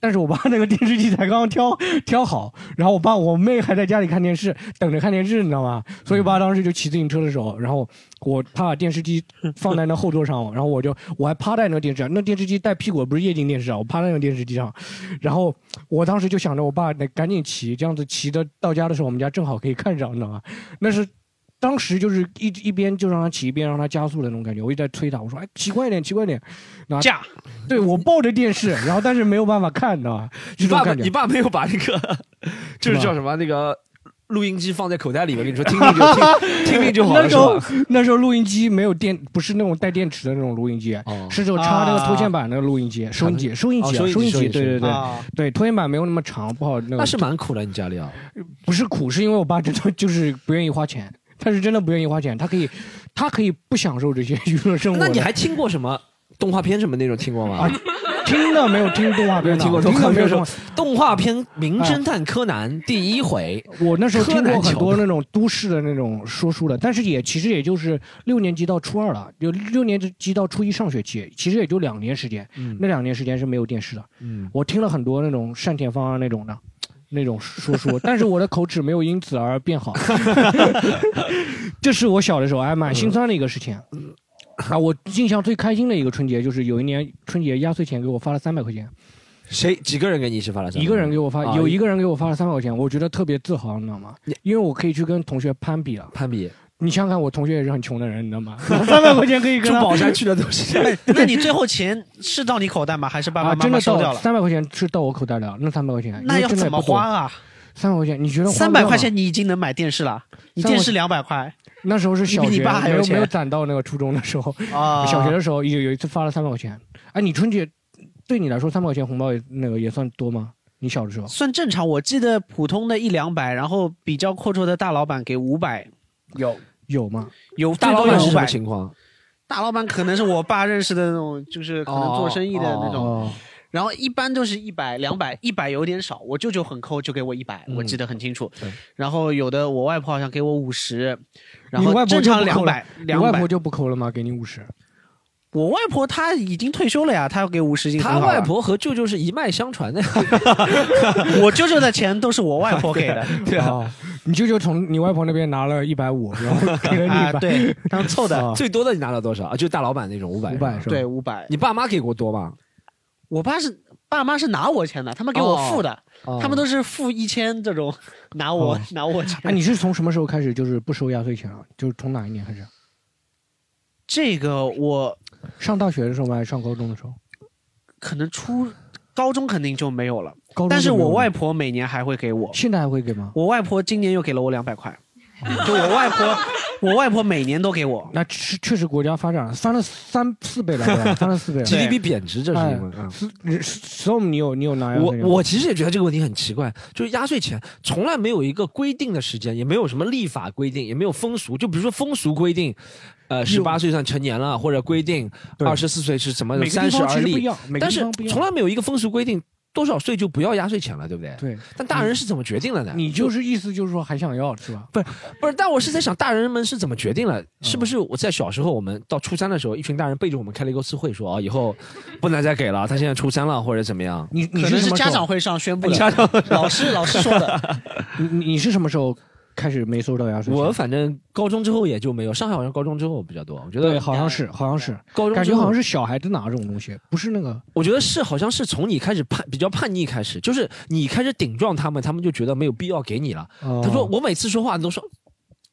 但是我爸那个电视机才刚刚挑 挑好，然后我爸我妹还在家里看电视，等着看电视，你知道吗？所以我爸当时就骑自行车的时候，然后我他把电视机放在那后座上，然后我就我还趴在那个电视上，那电视机带屁股不是液晶电视啊，我趴在那个电视机上，然后我当时就想着我爸得赶紧骑，这样子骑的到家的时候，我们家正好可以看上，你知道吗？那是。当时就是一一边就让他骑，一边让他加速的那种感觉。我一直在催他，我说：“哎，骑快点，骑快点。”然后驾，对我抱着电视，然后但是没有办法看，你知道吧？你爸你爸没有把那个 就是叫什么那个录音机放在口袋里面，跟你说听听就听听听就好了，是那时候吧？那时候录音机没有电，不是那种带电池的那种录音机，哦是这种插那个拖线板那个录音机，收音机，收音机收音机对对对啊对，拖线板没有那么长，不好那个。那是蛮苦的，你家里啊。不是苦，是因为我爸真的就是不愿意花钱，他是真的不愿意花钱，他可以，他可以不享受这些娱乐生活。那你还听过什么动画片什么那种听过吗？啊听的没有听动画片的，听过听动画片什么的没有动画。动画片《名侦探柯南》第一回，我那时候听过很多那种都市的那种说书的，但是也其实也就是六年级到初二了，就六年级到初一上学期，其实也就两年时间。嗯那两年时间是没有电视的。嗯，我听了很多那种单田芳啊那种的，那种说书，但是我的口齿没有因此而变好。这是我小的时候还蛮心酸的一个事情。啊，我印象最开心的一个春节就是有一年春节压岁钱给我发了三百块钱，谁几个人给你一起发了？一个人给我发，啊有一个人给我发了三百块钱，我觉得特别自豪，你知道吗？因为我可以去跟同学攀比了。攀比，你想想看，我同学也是很穷的人，你知道吗？三百块钱可以跟 宝山去的都是。那你最后钱是到你口袋吗？还是爸爸啊，妈真的到妈收掉了？三百块钱是到我口袋了，那三百块钱，那要怎么花啊？啊？三百块钱，你觉得花三百块钱你已经能买电视了，你电视两百块那时候是小你你学，爸还有没有没有攒到那个初中的时候，啊！小学的时候有有一次发了三百块钱。哎，你春节对你来说三百块钱红包也那个也算多吗？你小的时候算正常。我记得普通的一两百，然后比较阔绰的大老板给五百，有有吗？有大老板是什么。情况？大老板可能是我爸认识的那种，就是可能做生意的那种。哦，然后一般都是一百、两百，一百有点少。我舅舅很抠，就给我一百、嗯我记得很清楚。然后有的我外婆好像给我五十，然你外婆后正常两百，两百你外婆。就不抠了吗？给你五十，我外婆她已经退休了呀，她要给五十已经很他外婆和舅舅是一脉相传的呀。我舅舅的钱都是我外婆给的。对啊，哦，你舅舅从你外婆那边拿了一百五，然后给了你啊一，百，对，当凑的。啊最多的你拿了多少啊？就大老板那种五百，五百是吧？对，五百。你爸妈给过多吗？我爸是爸妈是拿我钱的，他们给我付的，哦他们都是付一千这种，拿我、哦拿我钱。啊，你是从什么时候开始就是不收压岁钱了？就是从哪一年开始？这个我上大学的时候吗？还是上高中的时候？可能初高中肯定就没有了，高中但是我外婆每年还会给我。现在还会给吗？我外婆今年又给了我两百块，就我外婆，我外婆每年都给我。那确确实国家发展了，翻了三四倍了，对吧翻了四倍了。GDP 贬值，这是哎因为。嗯是你有你有拿压我岁钱吗我其实也觉得这个问题很奇怪，就是压岁钱从来没有一个规定的时间，也没有什么立法规定，也没有风俗。就比如说风俗规定，呃，十八岁算成年了，或者规定二十四岁是什么三十而立，地方其实不一样，每个但是地方不一样从来没有一个风俗规定多少岁就不要压岁钱了，对不对？对，但大人是怎么决定了呢？你就是意思就是说还想要是吧？不是不是，但我是在想，大人们是怎么决定了？嗯是不是我在小时候，我们到初三的时候，一群大人背着我们开了一个次会，说啊，以后不能再给了，他现在初三了，或者怎么样？你你可能是什么时候家长会上宣布的，家长 老师老师说的。你你你是什么时候开始没收到压岁钱？我反正高中之后也就没有，上海好像高中之后比较多。我觉对，得好像是好像是，高中感觉好像是小孩子拿这种东西，不是那个我觉得是好像是从你开始叛比较叛逆开始，就是你开始顶撞他们，他们就觉得没有必要给你了。哦他说我每次说话都说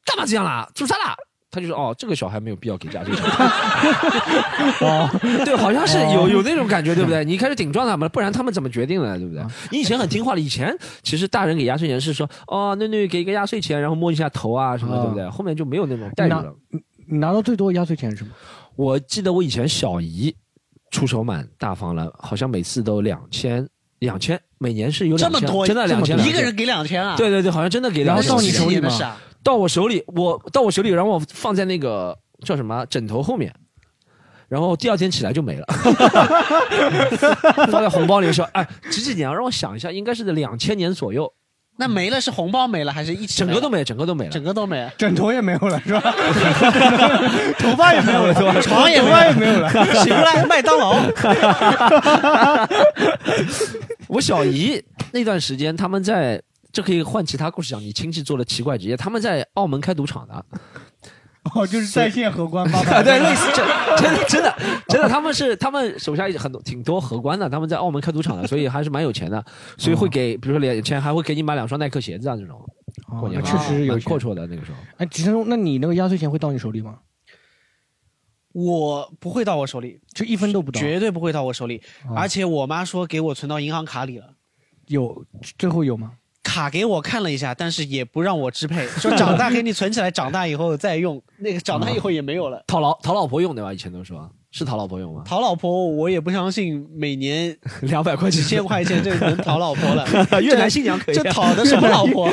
干嘛这样啦，出差啦。他就说哦，这个小孩没有必要给压岁钱。哦，对，好像是有有那种感觉，对不对？你开始顶撞他们了，不然他们怎么决定的，对不对？你以前很听话的，以前其实大人给压岁钱是说哦，囡囡给一个压岁钱，然后摸一下头啊什么，哦对不对？后面就没有那种待遇了。你拿到最多的压岁钱是什么？我记得我以前小姨出手蛮大方了，好像每次都两千，两千，每年是有两千，这么多真的两千，一个人给两千啊？对对对，好像真的给两千。然后到你几手里吗？到我手里，我到我手里，然后我放在那个叫什么枕头后面，然后第二天起来就没了，放在红包里说，哎，几几年？让我想一下，应该是在两千年左右，那没了是红包没了还是一起没了？整个都没，整个都没了整。个都没了，枕头也没有了是吧？头发也没有了是吧？床也头发也没有了。醒过来麦当劳。我小姨那段时间，他们在。这可以换其他故事讲。你亲戚做了奇怪职业，他们在澳门开赌场的，哦，就是在线荷官八百，对，类似这真的真的真的，他们是他们手下很多挺多荷官的，他们在澳门开赌场的，所以还是蛮有钱的，所以会给，比如说两钱，还会给你买两双耐克鞋子啊这种。确实有阔。绰的那个时候。哎，吉成，那你那个压岁钱会到你手里吗？我不会到我手里，就一分都不到。绝对不会到我手里。哦而且我妈说给我存到银行卡里了。有，最后有吗？卡给我看了一下，但是也不让我支配，说长大给你存起来，长大以后再用。那个长大以后也没有了。讨老讨老婆用对吧？以前都说是讨老婆用吗？讨老婆，我也不相信每年 两百块几千块钱就能讨老婆了。越南新娘可以这讨的什么老婆？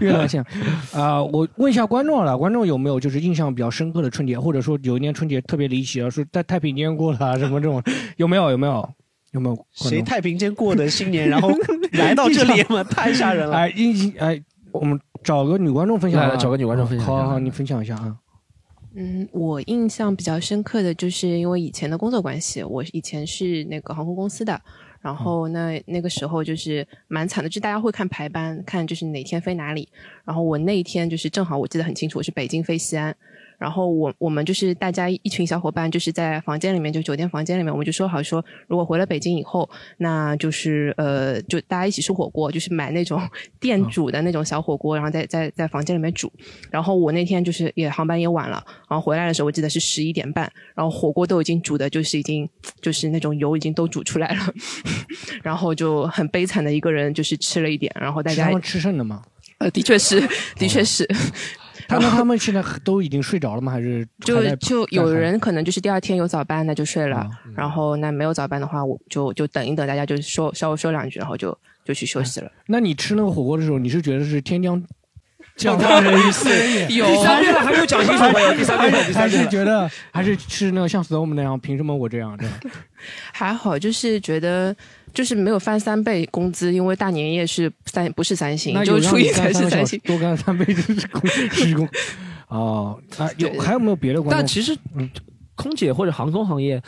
越南新娘，啊、我问一下观众了，观众有没有就是印象比较深刻的春节，或者说有一年春节特别离奇啊，说在太平间过了啊，什么这种，有没有？有没有？有没有？谁太平间过的新年，然后 来到这里嘛，太吓人了。哎，印象哎，我们找个女观众分享啊，来来找个女观众分享一下好好好，你分享一下啊。嗯，我印象比较深刻的就是因为以前的工作关系，我以前是那个航空公司的，然后那那个时候就是蛮惨的，就是大家会看排班，看就是哪天飞哪里。然后我那一天就是正好我记得很清楚，我是北京飞西安。然后我我们就是大家一群小伙伴，就是在房间里面，就酒店房间里面，我们就说好说，如果回了北京以后，那就是呃，就大家一起吃火锅，就是买那种店煮的那种小火锅，然后在在在房间里面煮。然后我那天就是也航班也晚了，然后回来的时候我记得是十一点半，然后火锅都已经煮的，就是已经就是那种油已经都煮出来了，然后就很悲惨的一个人就是吃了一点，然后大家吃剩的吗？呃的确是的确是。那那他们现在都已经睡着了吗？还是 还就就有人可能就是第二天有早班，那就睡了。啊然后那没有早班的话，我就就等一等，大家就说稍微说两句，然后就就去休息了。那你吃那个火锅的时候，你是觉得是天将 降大任于斯人也？有第三遍 了还没有讲清楚没有？第三遍了，第还是三遍了。觉得还是是那个像 storm 那样，凭什么我这样这样？还好，就是觉得就是没有翻三倍工资，因为大年夜是三不是三星那，就初一才是三星。多干三倍就是工是工。哦，啊，有还有没有别的？但其实，空姐或者航空行业，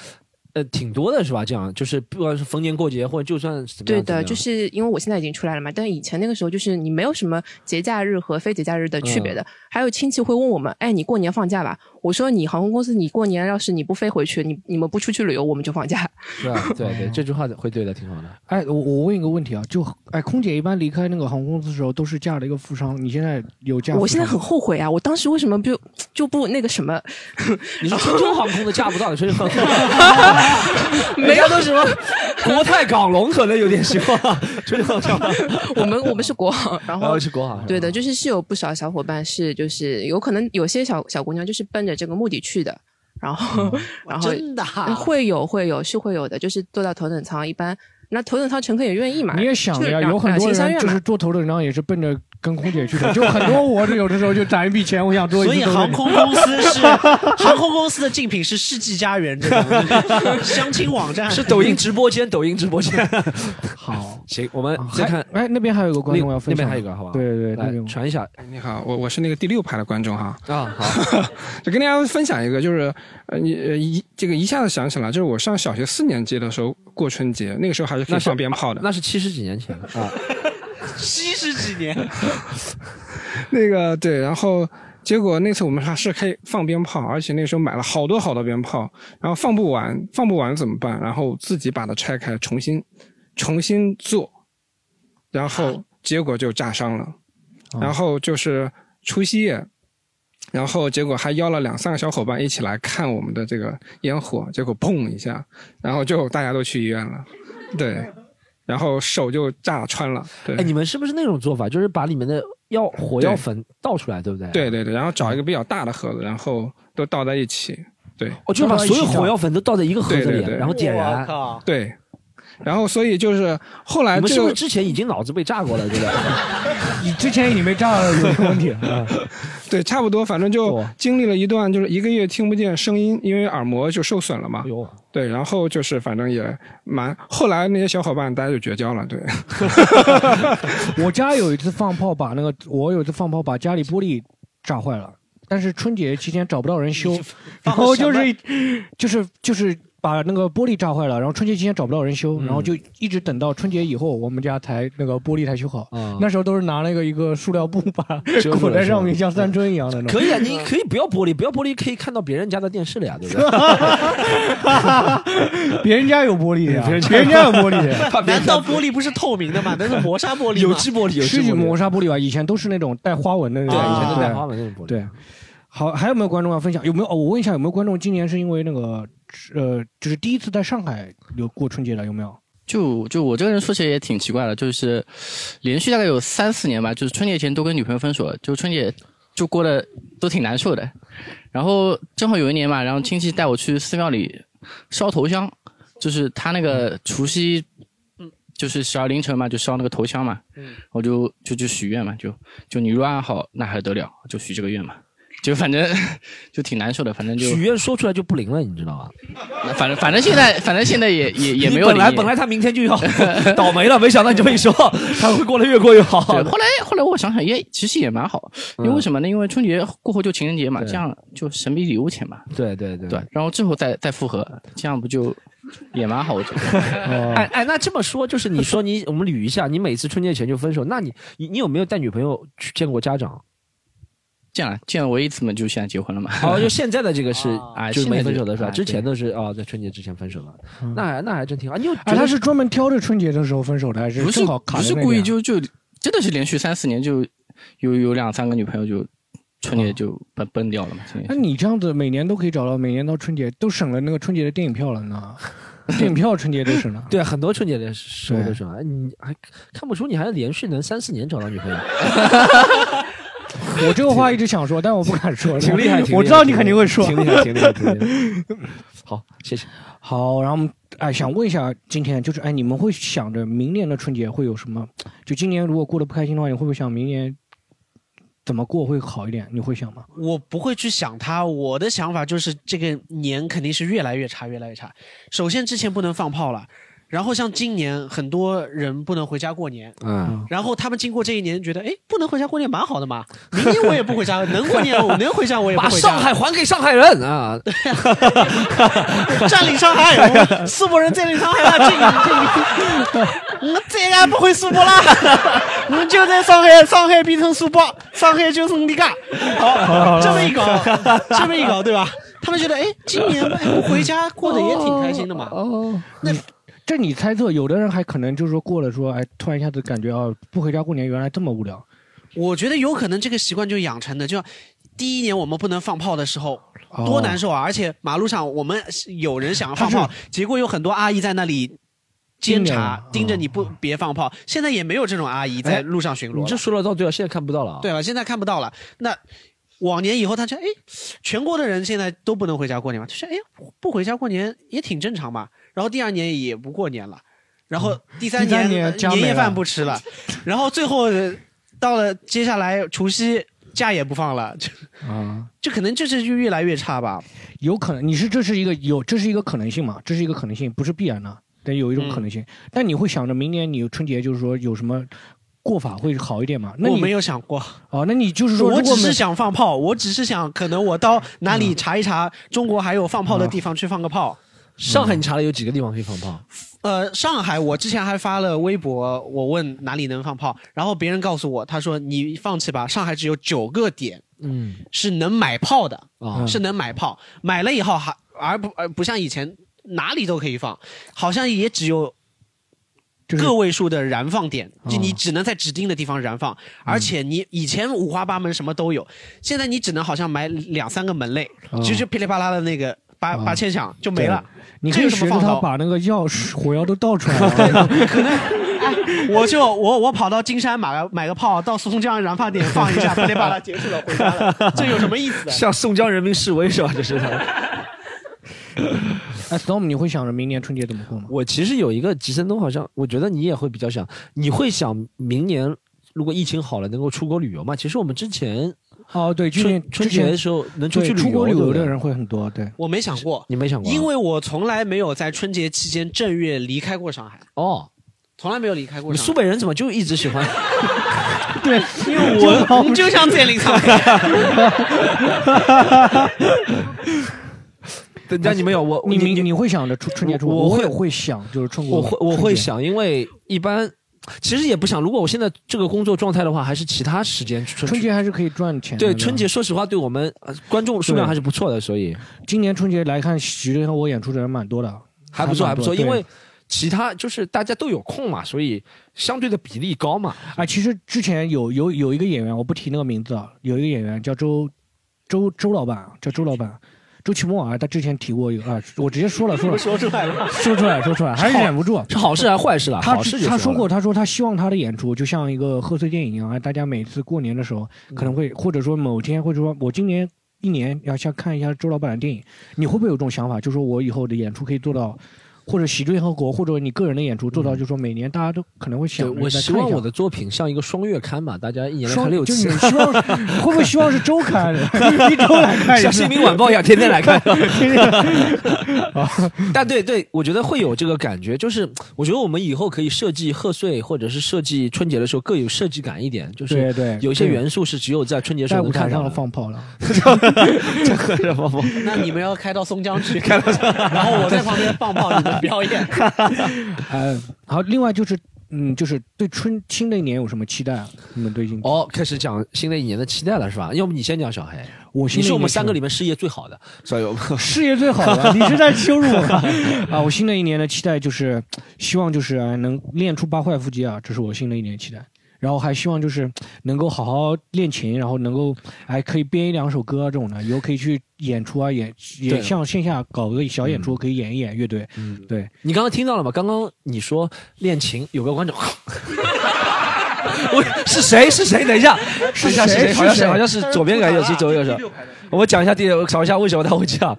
呃，挺多的是吧？这样就是不管是逢年过节，或者就算怎么对的，样怎么样就是因为我现在已经出来了嘛，但以前那个时候就是你没有什么节假日和非节假日的区别的。还有亲戚会问我们，哎，你过年放假吧？我说你航空公司，你过年要是你不飞回去，你你们不出去旅游，我们就放假。对啊？对对，这句话会对的，挺好的。哎，我我问一个问题啊，就哎，空姐一般离开那个航空公司的时候都是嫁了一个富商，你现在有嫁？我现在很后悔啊，我当时为什么就就不那个什么？你是春秋航空的嫁不到，你说是没有都什么国泰港龙可能有点希望，春秋航空 我们我们是国航，然后哦是国航，对的，就是是有不少小伙伴是就是有可能有些小小姑娘就是奔着这个目的去的，然后、然后真的啊会有会有是会有的，就是坐到头等舱一般。那头等舱乘客也愿意嘛？你也想呀，有很多人就是坐头等舱也是奔着跟空姐去的，就很多我有的时候就攒一笔钱，我想做所以航空公司是 航空公司的竞品是世纪佳缘这种就是相亲网站，是抖音直播间，抖音直播间。好，行，我们再看哎，那边还有一个观众要那分享，边还有一个，好吧？对对对，来传一下你好，我我是那个第六排的观众哈，啊，好，就跟大家分享一个，就是呃，你呃一这个一下子想起来，就是我上小学四年级的时候过春节，那个时候还是可以那是放鞭炮的。那是七十几年前了啊。七十几年，那个对，然后结果那次我们还是可以放鞭炮，而且那时候买了好多好多鞭炮，然后放不完，放不完怎么办？然后自己把它拆开，重新重新做，然后结果就炸伤了，然后就是除夕夜。然后结果还邀了两三个小伙伴一起来看我们的这个烟火，结果砰一下，然后就大家都去医院了，对，然后手就炸穿了，对。哎，你们是不是那种做法，就是把里面的药火药粉倒出来，对不对？对对对，然后找一个比较大的盒子，然后都倒在一起，对我就把所有火药粉都倒在一个盒子里，对对对然后点燃。靠！对，然后所以就是后来这个你们是不是之前已经脑子被炸过了？对不对？你之前已经被炸了，有没有问题？啊 对差不多，反正就哦经历了一段就是一个月听不见声音，因为耳膜就受损了嘛。有，对，然后就是反正也蛮，后来那些小伙伴大家就绝交了，对。我家有一次放炮，把那个我有一次放炮把家里玻璃炸坏了，但是春节期间找不到人修，然后就是就是就是把那个玻璃炸坏了，然后春节期间找不到人修，嗯然后就一直等到春节以后，我们家才那个玻璃才修好。啊那时候都是拿那个一个塑料布把裹在上面，像三春一样的那种。可以啊，你可以不要玻璃，不要玻璃可以看到别人家的电视了呀，对不对？别人家有玻璃呀，别人家别人家有玻璃的。难道玻璃不是透明的吗？那是磨砂玻璃？有机玻璃，有机是玻璃磨砂玻璃吧？以前都是那种带花纹的那种对，种。以前都带花纹那种玻璃。对，好，还有没有观众要分享？有没有？哦，我问一下，有没有观众今年是因为那个呃，就是第一次在上海有过春节的？有没有？就就我这个人说起来也挺奇怪的，就是连续大概有三四年吧，就是春节前都跟女朋友分手了，就春节就过得都挺难受的。然后正好有一年嘛，然后亲戚带我去寺庙里烧头香，就是他那个除夕，就是十二凌晨嘛，就烧那个头香嘛，我就就就许愿嘛，就就你若安好，那还得了，就许这个愿嘛。就反正就挺难受的，反正就许愿说出来就不灵了，你知道吧？反正反正现在反正现在也也也没有本来本来他明天就要 倒霉了，没想到你这么一说，他会过得越过越好。后来后来我想想也其实也蛮好，因为什么呢？因为春节过后就情人节嘛，这样就神秘礼物钱嘛，对对对对，然后最后再再复合，这样不就也蛮好？我觉得。哎哎，那这么说，就是你说你我们捋一下，你每次春节前就分手，那你你你有没有带女朋友去见过家长？见了见了唯一一次嘛，就现在结婚了嘛。哦，就现在的这个是啊就是没分手的是吧？啊之前对都是哦，在春节之前分手了，那还那还真挺好。你有哎，他是专门挑着春节的时候分手的，还是不是不是故意就就真的是连续三四年就有有两三个女朋友就春节就崩崩掉了嘛。那你这样子每年都可以找到，每年到春节都省了那个春节的电影票了呢。电影票春节都省了。对啊，很多春节的时候都省啊，哎你还看不出你还连续能三四年找到女朋友。我这个话 一直想说，但我不敢说。挺厉害，挺厉害我知道你肯定会说。挺厉害，挺厉害，挺厉害。好，谢谢。好，然后我们哎，想问一下，今天就是哎，你们会想着明年的春节会有什么？就今年如果过得不开心的话，你会不会想明年怎么过会好一点？你会想吗？我不会去想它，我的想法就是这个年肯定是越来越差，越来越差。首先之前不能放炮了，然后像今年很多人不能回家过年，嗯，然后他们经过这一年觉得，哎，不能回家过年蛮好的嘛，明年我也不回家，能过年我能回家我也不把回家。上海还给上海人啊！占领上海，我们苏博人占领上海了，这个这个，我再也不回苏博了，我们就在上海，上海变成苏博，上海就是你的家。好，这么一搞，这么一搞，对吧？他们觉得，哎，今年哎不回家过得也挺开心的嘛。哦，那这你猜测，有的人还可能就是说过了说，哎，突然一下子感觉啊，不回家过年原来这么无聊。我觉得有可能这个习惯就养成的，就第一年我们不能放炮的时候。哦多难受啊！而且马路上我们有人想要放炮，结果有很多阿姨在那里监察，盯着你不别放炮。现在也没有这种阿姨在路上巡逻了。你这说了倒对了，现在看不到了啊。对吧？现在看不到了。那往年以后，他就：“哎，全国的人现在都不能回家过年嘛？”就说：“哎，不回家过年也挺正常嘛。”然后第二年也不过年了，然后第三年年夜饭不吃了，然后最后呃到了接下来除夕假也不放了，就啊，就可能就是就越来越差吧。有可能你是这是一个有这是一个可能性嘛？这是一个可能性，不是必然的，但有一种可能性。但你会想着明年你春节就是说有什么过法会好一点吗？那你我没有想过，哦，那你就是说，我只是想放炮，我只是想可能我到哪里查一查，中国还有放炮的地方去放个炮。上海你查了有几个地方可以放炮？呃，上海我之前还发了微博，我问哪里能放炮，然后别人告诉我，他说你放弃吧，上海只有九个点嗯。是能买炮的，啊，是能买炮，买了以后还而不而不像以前哪里都可以放，好像也只有就是个位数的燃放点，就哦你只能在指定的地方燃放，而且你以前五花八门什么都有，现在你只能好像买两三个门类，哦就就噼里啪啦的那个八哦八千响就没了。你可以这有什学着他把那个钥匙火药都倒出来了。可能我就我我跑到金山买个买个炮，到松江燃发点放一下，噼里啪啦结束了，回家了，这有什么意思的？向宋江人民示威是吧？这是他。哎，Storm，你会想着明年春节怎么过吗？我其实有一个吉森东，好像我觉得你也会比较想，你会想明年如果疫情好了能够出国旅游吗？其实我们之前哦，对，春春节的时候能出去出国旅游的人会很多，对。我没想过，你没想过啊？因为我从来没有在春节期间正月离开过上海，哦，从来没有离开过你上海。苏北人怎么就一直喜欢？对，因为我我们就像占领上海，但你没有我，你你你会想着春春节出国？我会我会想就是春国，我会我会想，因为一般其实也不想。如果我现在这个工作状态的话，还是其他时间春春节还是可以赚钱。对春节，说实话，对我们呃观众数量还是不错的，所以今年春节来看徐峥和我演出的人蛮多的，还不错，还不错。因为其他就是大家都有空嘛，所以相对的比例高嘛。啊，其实之前有有有一个演员，我不提那个名字啊，有一个演员叫周周周老板，叫周老板。周奇墨啊，他之前提过一个啊，我直接说了说了，说出来了，说出来说出来，还是忍不住。是好事还是坏事啊？他好事就他说过，他说他希望他的演出就像一个贺岁电影一样，哎，大家每次过年的时候可能会，或者说某天，或者说我今年一年要先看一下周老板的电影，你会不会有这种想法？就说我以后的演出可以做到，或者喜剧联合国，或者你个人的演出做到，就是说每年大家都可能会想着我希望我的作品像一个双月刊吧，大家一年来看六次就你。希望会不会希望是周刊，一周来看一像《新？民晚报》一样，天天来看。天天但对对，我觉得会有这个感觉，就是我觉得我们以后可以设计贺岁或者是设计春节的时候各有设计感一点，就是对对，有一些元素是只有在春节时候看到的。放炮了。放炮。那你们要开到松江去，开到，然后我在旁边放炮，表演。呃，好，另外就是，嗯，就是对春新的一年有什么期待啊？你们对新哦，开始讲新的一年的期待了是吧？要不你先讲小黑，我新的一年你是我们三个里面事业最好的，所以我们 事业最好的，你是在羞辱我吗？啊，我新的一年的期待就是，希望就是呃能练出八块腹肌啊，这是我新的一年期待。然后还希望就是能够好好练琴，然后能够还可以编一两首歌啊这种的，以后可以去演出啊，演也像线下搞个小演出，可以演一演乐队。嗯，对，你刚刚听到了吗？刚刚你说练琴，有个观众，我是谁？是谁？等一下，等一下是谁？好像是谁好像是左边感觉是左右手。我讲一下第六，找一下为什么他会这样。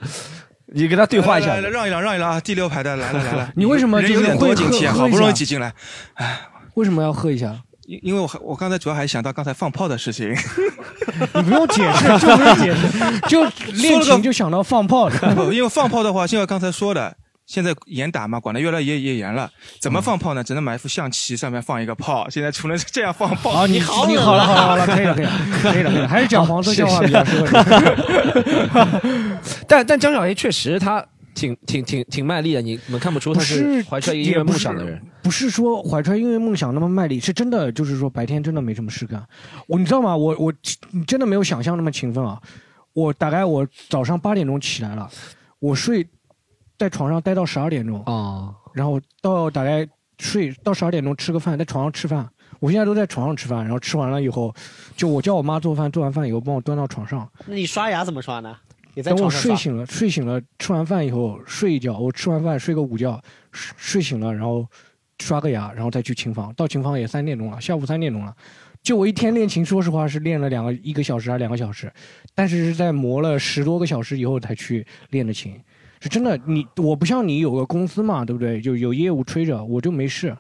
你跟他对话一下来。来来让一让，让一让啊！第六排的，来来来了。你为什么人有点就是会？喝好不容易挤进来，哎为什么要喝一下？因因为我还我刚才主要还想到刚才放炮的事情。你不用解释，就不用解释，就练琴就想到放炮了。不 因为放炮的话，就像刚才说的，现在严打嘛，管得越来越越严了。怎么放炮呢？只能买一副象棋，上面放一个炮。现在除了这样放炮，好，你 好你好了好了好了，可以了可以了可以了可以了，还是讲黄色笑话比较适合你。但但江小黑确实他挺挺挺挺卖力的，你们看不出他是怀揣音乐梦想的人。不是说怀揣音乐梦想那么卖力，是真的，就是说白天真的没什么事干。我你知道吗？我我你真的没有想象那么勤奋啊！我大概我早上八点钟起来了，我睡在床上待到十二点钟，哦，然后到大概睡到十二点钟吃个饭，在床上吃饭。我现在都在床上吃饭，然后吃完了以后，就我叫我妈做饭，做完饭以后帮我端到床上。那你刷牙怎么刷呢？也在等我。睡醒了，睡醒了，吃完饭以后睡一觉，我吃完饭睡个午觉，睡睡醒了，然后刷个牙，然后再去琴房。到琴房也三点钟了，下午三点钟了。就我一天练琴，说实话是练了两个一个小时还是两个小时，但是是在磨了十多个小时以后才去练的琴。是真的，你我不像你有个公司嘛，对不对？就有业务吹着，我就没事，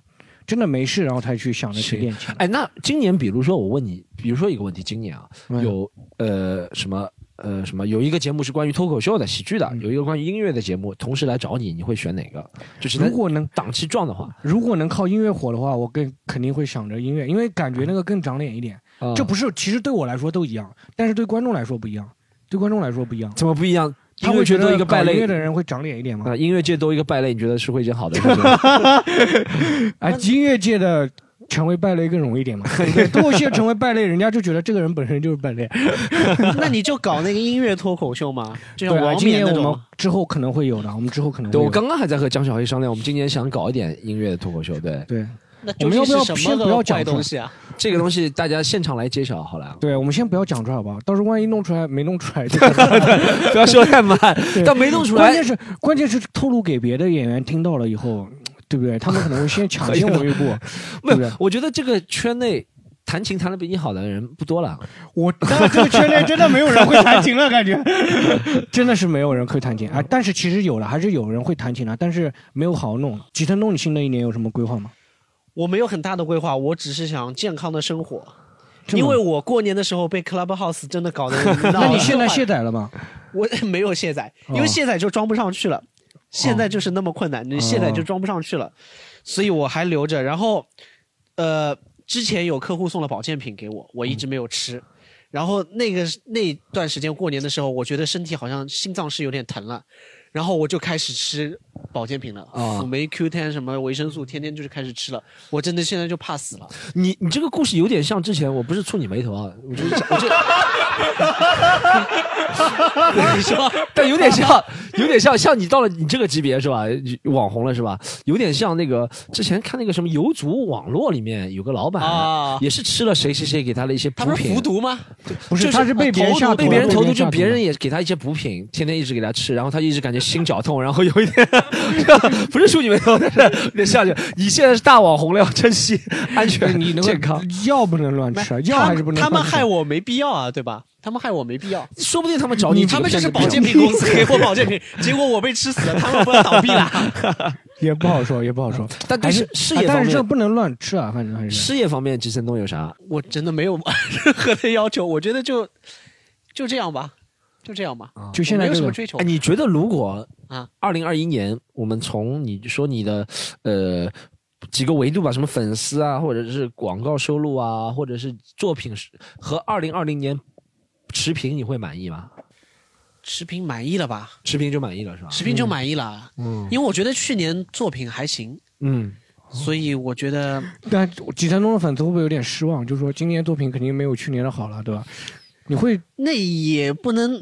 真的没事，然后才去想着去练琴。哎，那今年比如说我问你，比如说一个问题，今年啊嗯有呃什么呃什么有一个节目是关于脱口秀的喜剧的，有一个关于音乐的节目，同时来找你，你会选哪个？就是如果能档期撞的话，如果能靠音乐火的话，我更肯定会想着音乐，因为感觉那个更长脸一点。啊这不是，其实对我来说都一样，但是对观众来说不一样。对观众来说不一样，怎么不一样？他会觉得一个败类乐的人会长脸一点吗？啊，音乐界多一个败类，你觉得是会一件好的事情吗？哎，音乐界的成为败类更容易一点嘛？对脱口秀成为败类，人家就觉得这个人本身就是败类。那你就搞那个音乐脱口秀嘛，就像对今年我们冕那种。之后可能会有的，我们之后可能会对，有我刚刚还在和江小黑商量，我们今年想搞一点音乐的脱口秀。对，对那我们要不要先不要讲出来坏东西啊？这个东西大家现场来揭晓好了，对，我们先不要讲出来好不好？到时候万一弄出来没弄出来，就不要说太满。但没弄出来关键，是关键是透露给别的演员听到了以后，对不对？他们可能会先抢 先我们一步，对不对没有？，我觉得这个圈内弹琴弹的比你好的人不多了。我 当然这个圈内真的没有人会弹琴了，感觉 真的是没有人会弹琴啊。但是其实有了，还是有人会弹琴的，但是没有好好弄。吉腾东，你新的一年有什么规划吗？我没有很大的规划，我只是想健康的生活。因为我过年的时候被 Clubhouse 真的搞得那你现在卸载了吗？我没有卸载，因为哦卸载就装不上去了。现在就是那么困难，你现在就装不上去了，所以我还留着。然后，呃，之前有客户送了保健品给我，我一直没有吃。然后那个那段时间过年的时候，我觉得身体好像心脏是有点疼了，然后我就开始吃保健品了，啊辅酶 Q10 什么维生素，天天就是开始吃了。我真的现在就怕死了。你你这个故事有点像之前，我不是触你眉头啊，我就是讲我这，你说，但有点像，有点像，像你到了你这个级别是吧？网红了是吧？有点像那个之前看那个什么游族网络里面有个老板，啊也是吃了谁谁谁给他的一些补品他不是服。毒吗？不，就是他是被别人下毒被别人投毒，就下别人也给他一些补品，天天一直给他吃，然后他一直感觉心绞痛，然后有一点 不是触你眉头，但是有点像就你现在是大网红了，要珍惜安全、你那个健康。药不能乱吃啊，药还是不能他们害我没必要啊，对吧？他们害我没必要。说不定他们找你，他们就是保健品公司给我保健品，结果我被吃死了，他们不要倒闭了。也不好说，也不好说。但但是事事业方啊但是这面，不能乱吃啊，反正还是。事业方面，吉森东有啥？我真的没有任何的要求，我觉得就就这样吧，就这样吧，就现在这个没有什么追求哎，。你觉得如果啊，二零二一年我们从你说你的呃几个维度吧，什么粉丝啊，或者是广告收入啊，或者是作品和二零二零年持平，你会满意吗？持平满意了吧？持平就满意了是吧？持平就满意了，嗯因为我觉得去年作品还行，嗯，所以我觉得但几千中的粉丝会不会有点失望？就是说今年作品肯定没有去年的好了，对吧？你会那也不能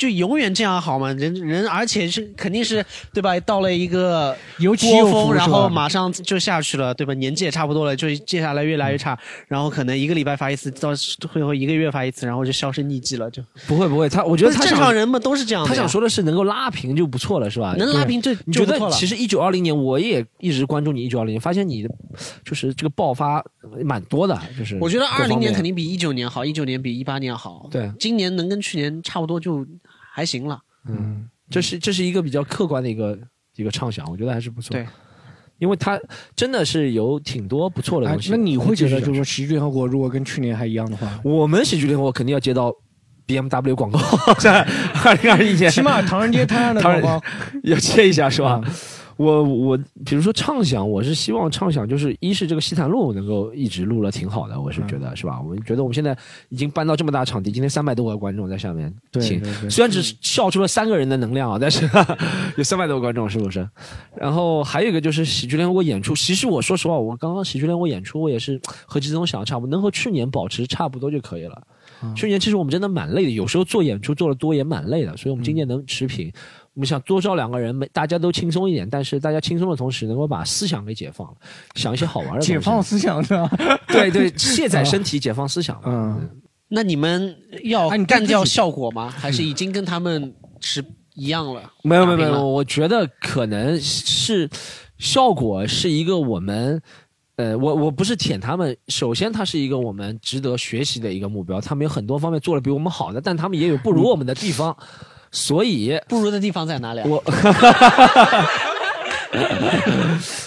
就永远这样好吗？人人，而且是肯定是对吧？到了一个有起有伏波峰，然后马上就下去了，对吧？年纪也差不多了，就接下来越来越差，然后可能一个礼拜发一次，到最后一个月发一次，然后就销声匿迹了，就不会不会，他我觉得他正常人们都是这样的。他想说的是能够拉平就不错了，是吧？能拉平就你觉得其实一九二零年我也一直关注你一九二零年，发现你的就是这个爆发蛮多的，就是我觉得二零年肯定比一九年好，一九年比一八年好。对，今年能跟去年差不多就还行了。嗯，这是这是一个比较客观的一个一个畅想，我觉得还是不错。对，因为它真的是有挺多不错的哎东，西。那你会觉得就是说喜剧联合国如果跟去年还一样的话，我们喜剧联合国肯定要接到 BMW 广告，在 二零二一年，起码唐人街探案的广告要 接一下是吧？我我比如说畅想，我是希望畅想就是一是这个西坛路能够一直录了挺好的，我是觉得是吧？我们觉得我们现在已经搬到这么大场地，今天三百多个观众在下面听对虽然只笑出了三个人的能量啊，但是有三百多个观众是不是？然后还有一个就是喜剧联合国演出，其实我说实话，我刚刚喜剧联合国演出，我也是和吉总想的差不多，能和去年保持差不多就可以了。去年其实我们真的蛮累的，有时候做演出做的多也蛮累的，所以我们今年能持平。我们想多招两个人，每大家都轻松一点，但是大家轻松的同时，能够把思想给解放了，想一些好玩的。解放思想是吧？对对，卸载身体，解放思想。嗯，那你们要哎你干掉效果吗？还是已经跟他们是一样了？没有没有没有，我觉得可能是效果是一个我们。呃，我我不是舔他们，首先它是一个我们值得学习的一个目标，他们有很多方面做的比我们好的，但他们也有不如我们的地方，所以不如的地方在哪里啊？我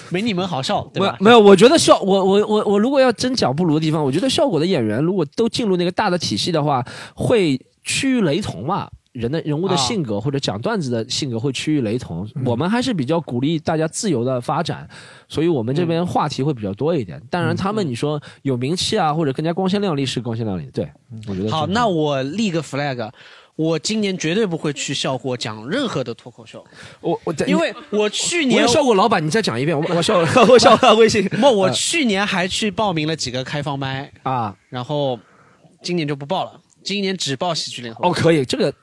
没你们好笑，对吧？没有，我觉得效我我我我如果要真讲不如的地方，我觉得效果的演员如果都进入那个大的体系的话，会趋于雷同嘛。人的人物的啊性格或者讲段子的性格会趋于雷同，我们还是比较鼓励大家自由的发展，所以我们这边话题会比较多一点。当然，他们你说有名气啊，或者更加光鲜亮丽是光鲜亮丽，对，我觉得好，那我立个 flag，我今年绝对不会去笑果讲任何的脱口秀，我我因为我去年我笑果老板，你再讲一遍，我 我笑我笑他微信不，我去年还去报名了几个开放麦，啊，然后今年就不报了，今年只报喜剧联合。哦，可以，这个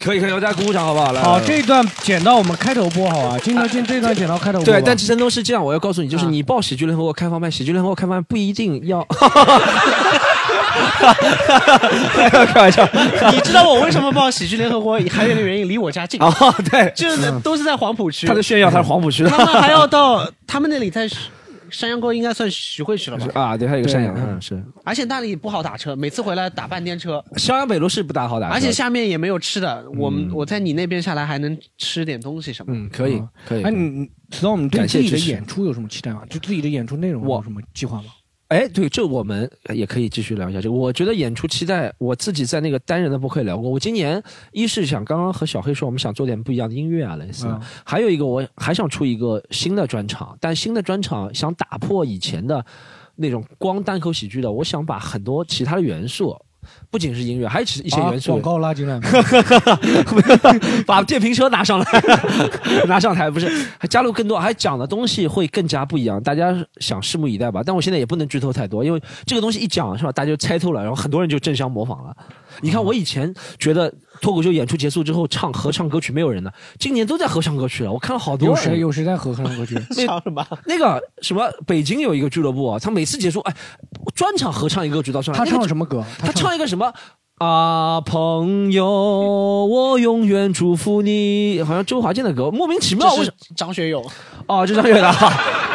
可以可以，大家鼓鼓掌好不好？来，好，这一段剪到我们开头播好啊，今天这一段剪到开头播。对，但其实都是这样。我要告诉你，就是啊你报喜剧联合国开放麦，喜剧联合国开放麦不一定要。开玩笑你知道我为什么报喜剧联合国？还有一个原因，离我家近，哦，对，就是都是在黄浦区。他在炫耀他是黄浦区的他们还要到他们那里在山阳沟，应该算徐汇区了吧？啊，对，还有个山羊，嗯，是而且那里不好打车，每次回来打半天车，襄阳北路是不大好打车，而且下面也没有吃的。我们我在你那边下来还能吃点东西什么的。嗯，可以可以哎，。你你 storm 你对自己的演出有什么期待吗？就自己的演出内容我有什么计划吗？哎，对，这我们也可以继续聊一下这个。我觉得演出期待，我自己在那个单人的播客也聊过。我今年一是想刚刚和小黑说，我们想做点不一样的音乐啊，类似还有一个，我还想出一个新的专场，但新的专场想打破以前的那种光单口喜剧的，我想把很多其他的元素。不仅是音乐，还有一些元素广，告拉进来？把电瓶车拿上来，拿上台不是，还加入更多，还讲的东西会更加不一样，大家想拭目以待吧。但我现在也不能剧透太多，因为这个东西一讲是吧，大家就猜透了，然后很多人就争相模仿了。你看我以前觉得脱口秀演出结束之后唱合唱歌曲没有人的，今年都在合唱歌曲了，我看了好多有。谁有谁在合唱歌曲？唱什么？那个什么，北京有一个俱乐部啊，他每次结束哎，专场合唱一个歌曲到上来，他唱什么歌？他唱一个什么啊，朋友，我永远祝福你，好像周华健的歌，莫名其妙，是为什张学友，哦，这张学友的，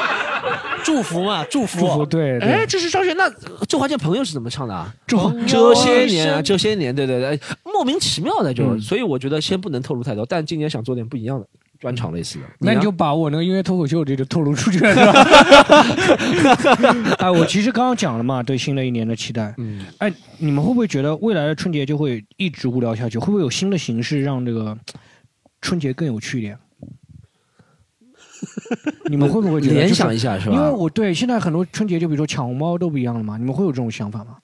祝福嘛，祝福。祝福对哎，这是张学，那周华健朋友是怎么唱的啊？周这些年啊，这些年，对对对，哎莫名其妙的就，嗯所以我觉得先不能透露太多，但今年想做点不一样的专场类似的。呢那你就把我那个音乐脱口秀这就透露出去了，是吧？哎，我其实刚刚讲了嘛，对新的一年的期待。嗯，哎，你们会不会觉得未来的春节就会一直无聊下去？会不会有新的形式让这个春节更有趣一点？你们会不会觉得联想一下是吧？因为我对现在很多春节就比如说抢红包都不一样了嘛，你们会有这种想法吗？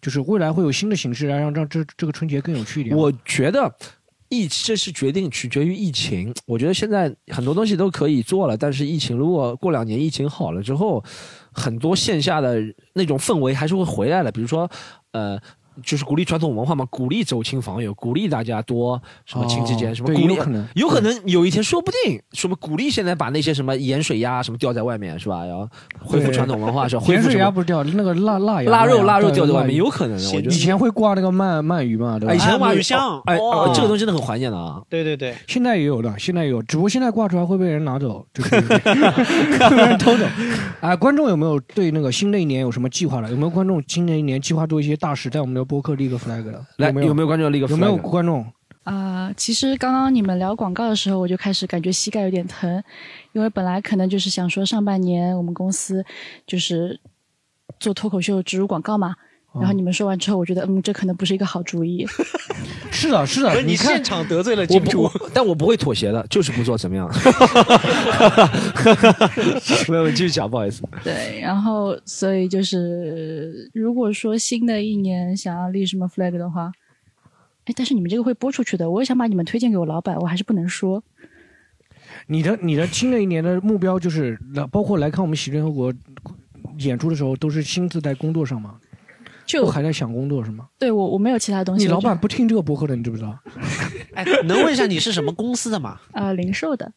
就是未来会有新的形式来让让这这个春节更有趣一点。我觉得疫这是决定取决于疫情。我觉得现在很多东西都可以做了，但是疫情如果过两年疫情好了之后，很多线下的那种氛围还是会回来的。比如说，呃。就是鼓励传统文化嘛，鼓励走亲访友，鼓励大家多什么亲戚间、哦什么鼓励，有可能有可能有一天说不定什么鼓励现在把那些什么盐水鸭什么吊在外面是吧？然后恢复传统文化是吧？恢盐复水鸭不是掉那个腊腊鸭腊肉腊肉对吊在外面，有可能的。我觉得以前会挂那个鳗鳗鱼嘛，对吧？哎以前鳗鱼哦香哎，哇哦这个东西真的很怀念的啊。对对对，现在也有的，现在也有，只不过现在挂出来会被人拿走，就是会 被人偷走。哎，观众有没有对那个新的一年有什么计划了？有没有观众新的一年计划做一些大事，在我们的播客立个 flag 了？来，有没有？有没有观众立个 flag？有没有观众？啊、其实刚刚你们聊广告的时候，我就开始感觉膝盖有点疼，因为本来可能就是想说上半年我们公司就是做脱口秀植入广告嘛，然后你们说完之后，我觉得嗯，这可能不是一个好主意。是的，是的你看现场得罪了我金主，但我不会妥协的，就是不做怎么样？没有，继续讲，不好意思。对，然后所以就是如果说新的一年想要立什么 flag 的话，哎，但是你们这个会播出去的，我也想把你们推荐给我老板，我还是不能说。你的你的新的一年的目标就是，来包括来看我们喜剧联合国演出的时候，都是亲自在工作上吗？就还在想工作是吗？对我我没有其他东西。你老板不听这个博客的，你知不知道？哎，能问一下你是什么公司的吗？啊、零售的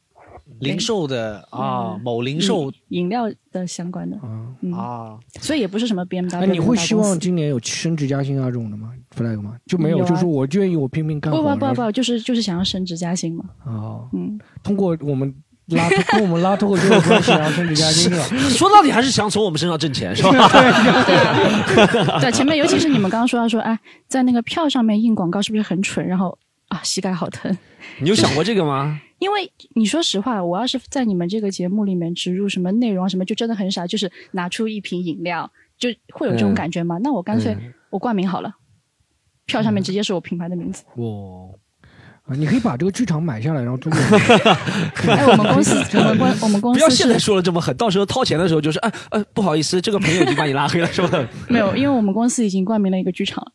零售的啊，嗯某零售饮料的相关的，嗯，啊，所以也不是什么 BMW 哎，你会希望今年有升职加薪啊这种的吗？flag 吗？就没有，有啊就是我愿意我拼命干活。不不不不，就是就是想要升职加薪嘛。哦，嗯，通过我们拉跟我们拉脱口秀的关系，然后升职加薪是吧？说到底还是想从我们身上挣钱，是吧？对对对，前面尤其是你们刚刚说到说，哎，在那个票上面印广告是不是很蠢？然后啊，膝盖好疼。你有想过这个吗？因为你说实话，我要是在你们这个节目里面植入什么内容啊什么，就真的很傻，就是拿出一瓶饮料，就会有这种感觉吗？那我干脆我冠名好了，票上面直接是我品牌的名字。哇，啊，你可以把这个剧场买下来，然后租给 哎，我们公司，我们公我们公司不要现在说的这么狠，到时候掏钱的时候就是，哎呃，不好意思，这个朋友已经把你拉黑了，是吧？没有，因为我们公司已经冠名了一个剧场。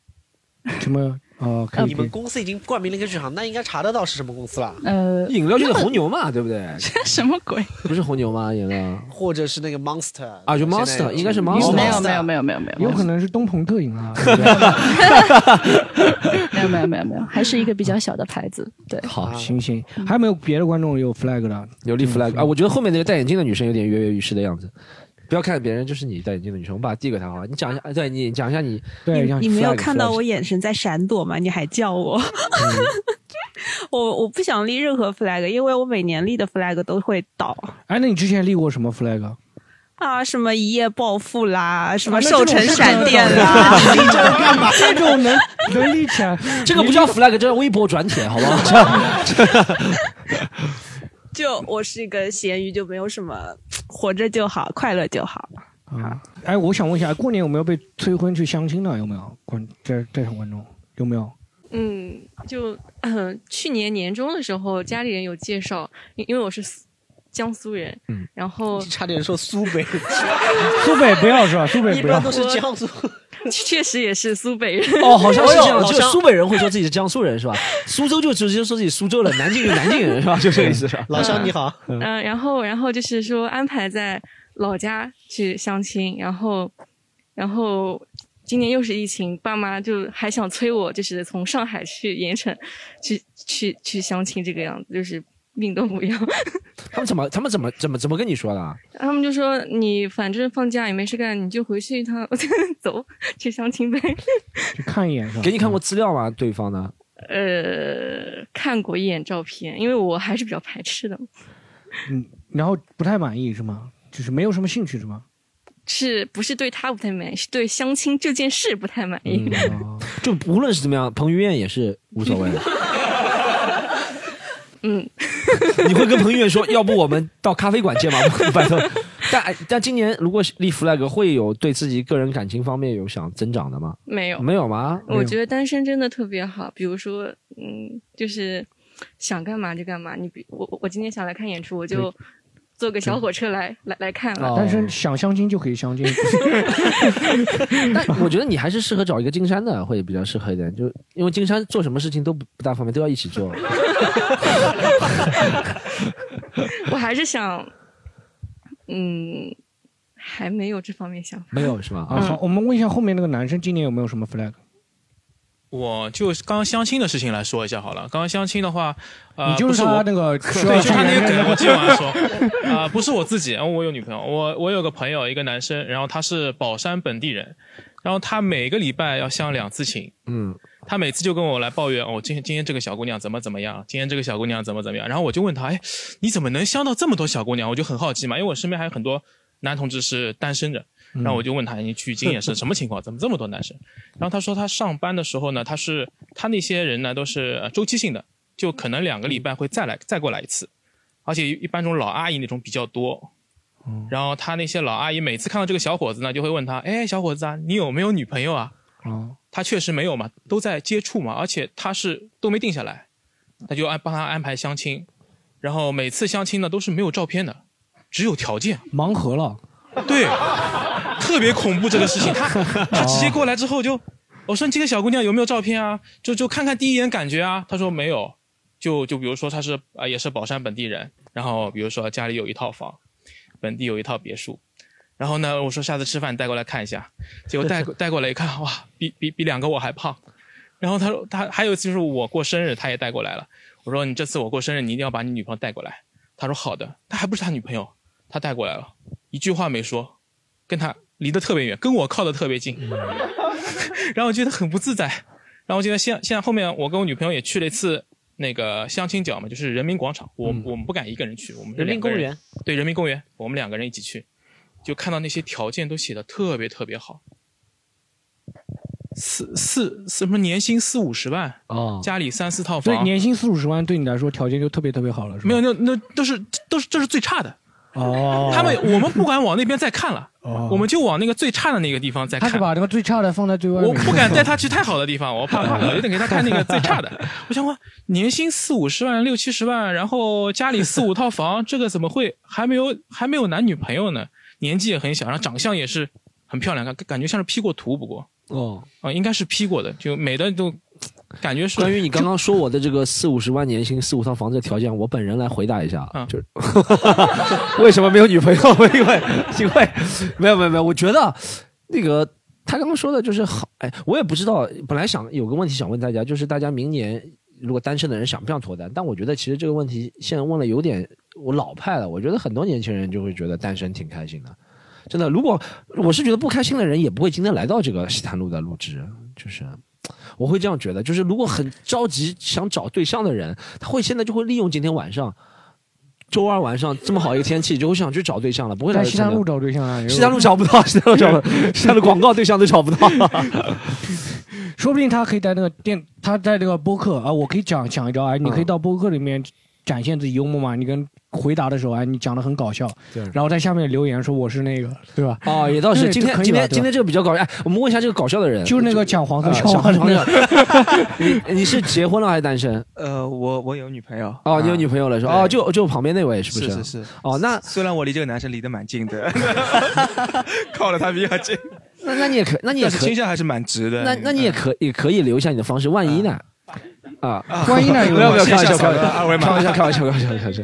什么啊？可以你们公司已经冠名了一个剧场，那应该查得到是什么公司了，呃，饮料就是红牛嘛，对不对？这 什么鬼？不是红牛吗？饮料或者是那个 Monster 啊，就 Monster，应该是哦 Monster。没有没有没有没有没有有可能是东鹏特饮啊。没有没有没有没有，还是一个比较小的牌子。对，好，行行，还有没有别的观众有 flag 的？有立 flag 啊！我觉得后面那个戴眼镜的女生有点跃跃欲试的样子。不要看别人，就是你戴眼镜的女生，我把它递给她好了？你讲一下，对你讲一下你对，你你没有看到我眼神在闪躲吗？你还叫我，我我不想立任何 flag，因为我每年立的 flag 都会倒哎，那你之前立过什么 flag？啊，什么一夜暴富啦，什么瘦成闪电啦，立这个干嘛？这种能能立起来？这个不叫 flag，这叫微博转帖，好不好？这 样 就我是一个咸鱼，就没有什么活着就好，快乐就好。啊，哎，我想问一下，过年有没有被催婚去相亲的？有没有观在在场观众有没有？嗯，就嗯，去年年中的时候，家里人有介绍，因因为我是苏江苏人，嗯，然后差点说苏北，苏北不要是吧？苏北不要一般。都是江苏。确实也是苏北人。哦，好像是这样，就苏北人会说自己是江苏人是吧？苏州就直接说自己苏州人，南京就南京人是吧？就这个意思是吧？老乡你好，嗯、然后然后就是说安排在老家去相亲，然后然后今年又是疫情，爸妈就还想催我，就是从上海去盐城去去去相亲这个样子，就是命都不要。他们怎么他们怎么怎么怎么跟你说的啊？他们就说你反正放假也没事干，你就回去一趟，走去相亲呗。去看一眼是吧？给你看过资料吗？对方的？呃，看过一眼照片，因为我还是比较排斥的，嗯，然后不太满意是吗？就是没有什么兴趣是吗？是不是对他不太满意，是对相亲这件事不太满意。哦就无论是怎么样，彭于晏也是无所谓的。嗯，你会跟彭于晏说，要不我们到咖啡馆见吧？拜托。但但今年如果立 flag，会有对自己个人感情方面有想增长的吗？没有，没有吗？我觉得单身真的特别好。比如说，嗯，就是想干嘛就干嘛。你比我，我今天想来看演出，我就坐个小火车来来来看了。哦但是想相亲就可以相亲。但我觉得你还是适合找一个金山的，会比较适合一点。就因为金山做什么事情都不不大方便，都要一起做。我还是想，嗯，还没有这方面想法。没有是吧？啊，好，我们问一下后面那个男生今年有没有什么 flag？我就刚刚相亲的事情来说一下好了。刚刚相亲的话，呃，你就是 他那个对，就是他那个梗，我今晚说说。啊、不是我自己，我有女朋友，我我有个朋友，一个男生，然后他是宝山本地人，然后他每个礼拜要相两次亲，嗯，他每次就跟我来抱怨，哦，今天今天这个小姑娘怎么怎么样，今天这个小姑娘怎么怎么样，然后我就问他，哎，你怎么能相到这么多小姑娘？我就很好奇嘛，因为我身边还有很多男同志是单身的，然后我就问他，你去经验是 什么情况？怎么这么多男生？然后他说他上班的时候呢，他是他那些人呢都是呃周期性的，就可能两个礼拜会再来再过来一次，而且一般这种老阿姨那种比较多。然后他那些老阿姨每次看到这个小伙子呢，就会问他：“哎，小伙子啊，你有没有女朋友啊？”哦，他确实没有嘛，都在接触嘛，而且他是都没定下来，他就安帮他安排相亲，然后每次相亲呢都是没有照片的，只有条件，盲盒了。对，特别恐怖这个事情。他 他直接过来之后就，我说你这个小姑娘有没有照片啊？就就看看第一眼感觉啊。他说没有，就就比如说他是啊、也是宝山本地人，然后比如说家里有一套房，本地有一套别墅。然后呢，我说下次吃饭带过来看一下，结果带过 带过来一看，哇，比比比两个我还胖。然后他说他还有一次就是我过生日，他也带过来了。我说你这次我过生日，你一定要把你女朋友带过来。他说好的，他还不是他女朋友，他带过来了，一句话没说，跟他离得特别远，跟我靠得特别近，然后我觉得很不自在。然后我觉得现现在后面我跟我女朋友也去了一次那个相亲角嘛，就是人民广场，我、我们不敢一个人去，我们是人民公园，对人民公园，我们两个人一起去，就看到那些条件都写的特别特别好，四四什么年薪四五十万哦，家里三四套房，年薪四五十万对你来说条件就特别特别好了，是吧？没有那那都是都是这是最差的。哦，他们我们不敢往那边再看了，哦我们就往那个最差的那个地方再看。他是把那个最差的放在最外面。我不敢带他去太好的地方，我怕怕我就得给他看那个最差的。我想哇，年薪四五十万、六七十万，然后家里四五套房，这个怎么会还没有还没有男女朋友呢？年纪也很小，然后长相也是很漂亮，感感觉像是 P 过图，不过哦啊、应该是 P 过的，就美的都感觉是。关于你刚刚说我的这个四五十万年薪、四五套房子的条件，我本人来回答一下，嗯就是 为什么没有女朋友？因为因为没有没有没有，我觉得那个他刚刚说的就是好，哎，我也不知道，本来想有个问题想问大家，就是大家明年如果单身的人想不想脱单？但我觉得其实这个问题现在问了有点我老派了，我觉得很多年轻人就会觉得单身挺开心的。真的，如果我是觉得不开心的人，也不会今天来到这个西坛路的录制，就是我会这样觉得。就是如果很着急想找对象的人，他会现在就会利用今天晚上。周二晚上这么好一个天气，就会想去找对象了，不会来在西坛路找对象啊？西坛路找不到，西坛路找不到，西坛路广告对象都找不到。说不定他可以在那个电，他在那个播客啊，我可以讲讲一招啊，你可以到播客里面展现自己幽默嘛，你跟回答的时候哎，你讲的很搞笑，对然后在下面留言说我是那个，对吧？哦，也倒是。今天今天今天这个比较搞笑。哎，我们问一下这个搞笑的人，就是那个讲黄色啊笑话的。你你是结婚了还是单身？呃，我我有女朋友。哦，你有女朋友了是吧？哦，就就旁边那位是不是是是。哦，那虽然我离这个男生离得蛮近的，靠了他比较近，那那你也可，那你也是可以倾向还是蛮直的。那那你也可也可以留一下你的方式，万一呢？啊，万一呢有没有没有，开玩笑，开玩笑，二维码开玩笑，开玩笑，开玩笑，开玩笑，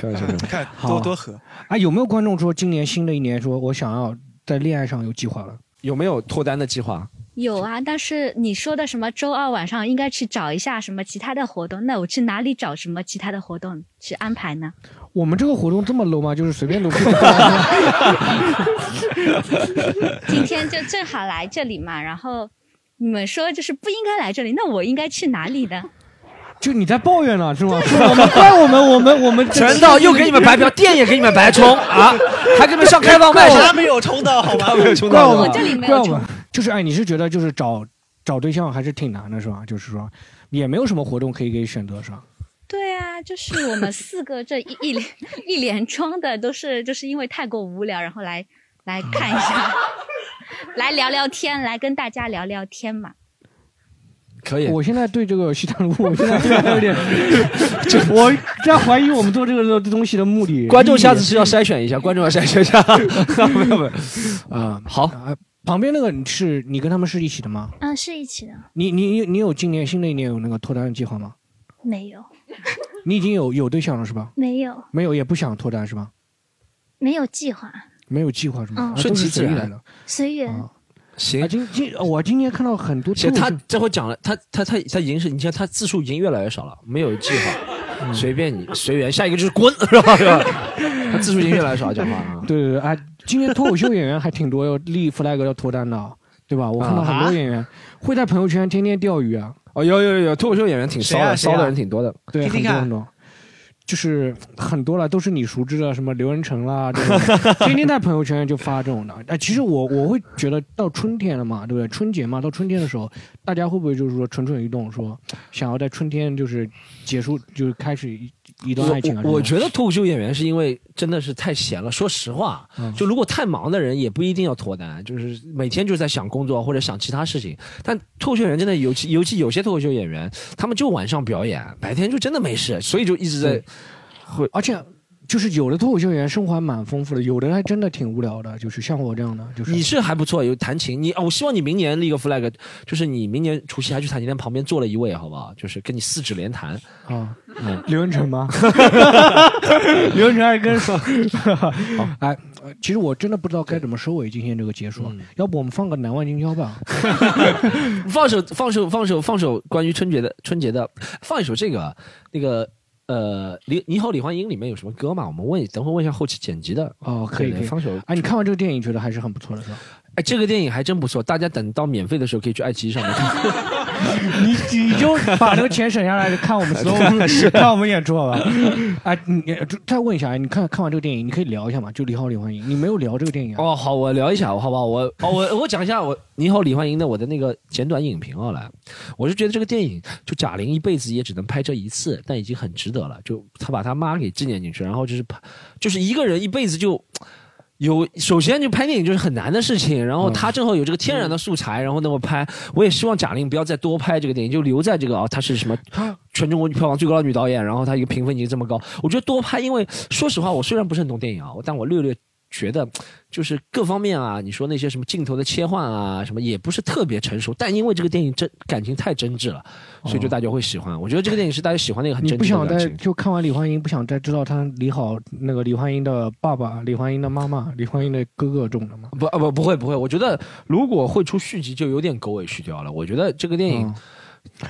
开玩笑，看好多多喝。啊，有没有观众说今年新的一年说我想要在恋爱上有计划了？有没有脱单的计划？有啊，但是你说的什么周二晚上应该去找一下什么其他的活动，那我去哪里找什么其他的活动去安排呢？我们这个活动这么 low 吗？就是随便都可以。今天就正好来这里嘛，然后你们说就是不应该来这里，那我应该去哪里呢？就你在抱怨呢是吗？说 我们怪我们，我们我们全到又给你们白嫖，电也给你们白充 啊，还给你们上开放麦，他没有充到好吗？没有充怪我们，到是吧，怪我们。就是哎，你是觉得就是找找对象还是挺难的是吧？就是说也没有什么活动可以给你选择是吧？对啊，就是我们四个这一一连一连装的都是就是因为太过无聊，然后来来看一下，来聊聊天，来跟大家聊聊天嘛。可以。我现在对这个西塘路，我现在有点，我在怀疑我们做这个东西的目的。观众下次是要筛选一下，观众要筛选一下，没有没有啊，好啊，旁边那个你是你跟他们是一起的吗？嗯，是一起的，你你你你有今年新的一年有那个脱单的计划吗？没有，你已经有有对象了是吧？没有，没有，也不想脱单是吧？没有计划，没有计划是吗？嗯啊顺其自然随意来的。随缘。啊行，今今我今天看到很多其实他这会讲了，他他他他已经是，你像他字数已经越来越少了，没有计划，随便你随缘，下一个就是滚，是吧？是吧？他字数已经越来越少，讲话啊。对对对，哎，今天脱口秀演员还挺多，要立 flag 要脱单的，对吧？我看到很多演员会在朋友圈天天钓鱼啊。哦，有有有有，脱口秀演员挺骚的，骚的人挺多的。对，听听看很多很多，就是很多了，都是你熟知的，什么刘仁成啦，这种，天天在朋友圈就发这种的。哎，其实我我会觉得到春天了嘛，对不对？春节嘛，到春天的时候，大家会不会就是说蠢蠢欲动，说想要在春天就是结束，就是开始一一段爱情啊？我我觉得得脱口秀演员是因为真的是太闲了。说实话，嗯就如果太忙的人也不一定要脱单，就是每天就在想工作或者想其他事情。但脱口秀演员真的尤其尤其有些脱口秀演员，他们就晚上表演，白天就真的没事，所以就一直在对会，而且就是有的脱口秀演员生活还蛮丰富的，有的还真的挺无聊的，就是像我这样的，就是你是还不错，有弹琴。你哦，我希望你明年立个 flag，就是你明年除夕还去弹琴店旁边坐了一位，好不好？就是跟你四指连弹。啊，嗯，刘文成吗？刘文成还跟说，哎，呃其实我真的不知道该怎么收尾今天这个结束，嗯要不我们放个难忘今宵吧？放首放首放首放首关于春节的春节的，放一首这个那个呃，李你好李焕英里面有什么歌吗？我们问等会问一下后期剪辑的。哦，可以可以。哎，你看完这个电影觉得还是很不错的，是吧？哎，这个电影还真不错，大家等到免费的时候可以去爱奇艺上面看。你你就把这个钱省下来看我们 slow，看我们演出好吧？哎，你你再问一下，你看看完这个电影，你可以聊一下嘛？就你好、李焕英，你没有聊这个电影啊？哦，好，我聊一下，好不好？我哦，我我讲一下我你好李焕英的我的那个简短影评啊，来，我是觉得这个电影就贾玲一辈子也只能拍这一次，但已经很值得了。就她把她妈给纪念进去，然后就是拍，就是一个人一辈子就。有，首先就拍电影就是很难的事情，然后他正好有这个天然的素材，然后那么拍，我也希望贾玲不要再多拍这个电影，就留在这个啊，她是什么全中国票房最高的女导演，然后她一个评分已经这么高，我觉得多拍，因为说实话，我虽然不是很懂电影啊，但我略略觉得就是各方面啊，你说那些什么镜头的切换啊，什么也不是特别成熟，但因为这个电影真感情太真挚了，所以就大家会喜欢。我觉得这个电影是大家喜欢的一个很真你不想挚的感情。再就看完李焕英，不想再知道他李好那个李焕英的爸爸、李焕英的妈妈、李焕英的哥哥中了吗？不啊不不会不会，我觉得如果会出续集，就有点狗尾续貂了。我觉得这个电影。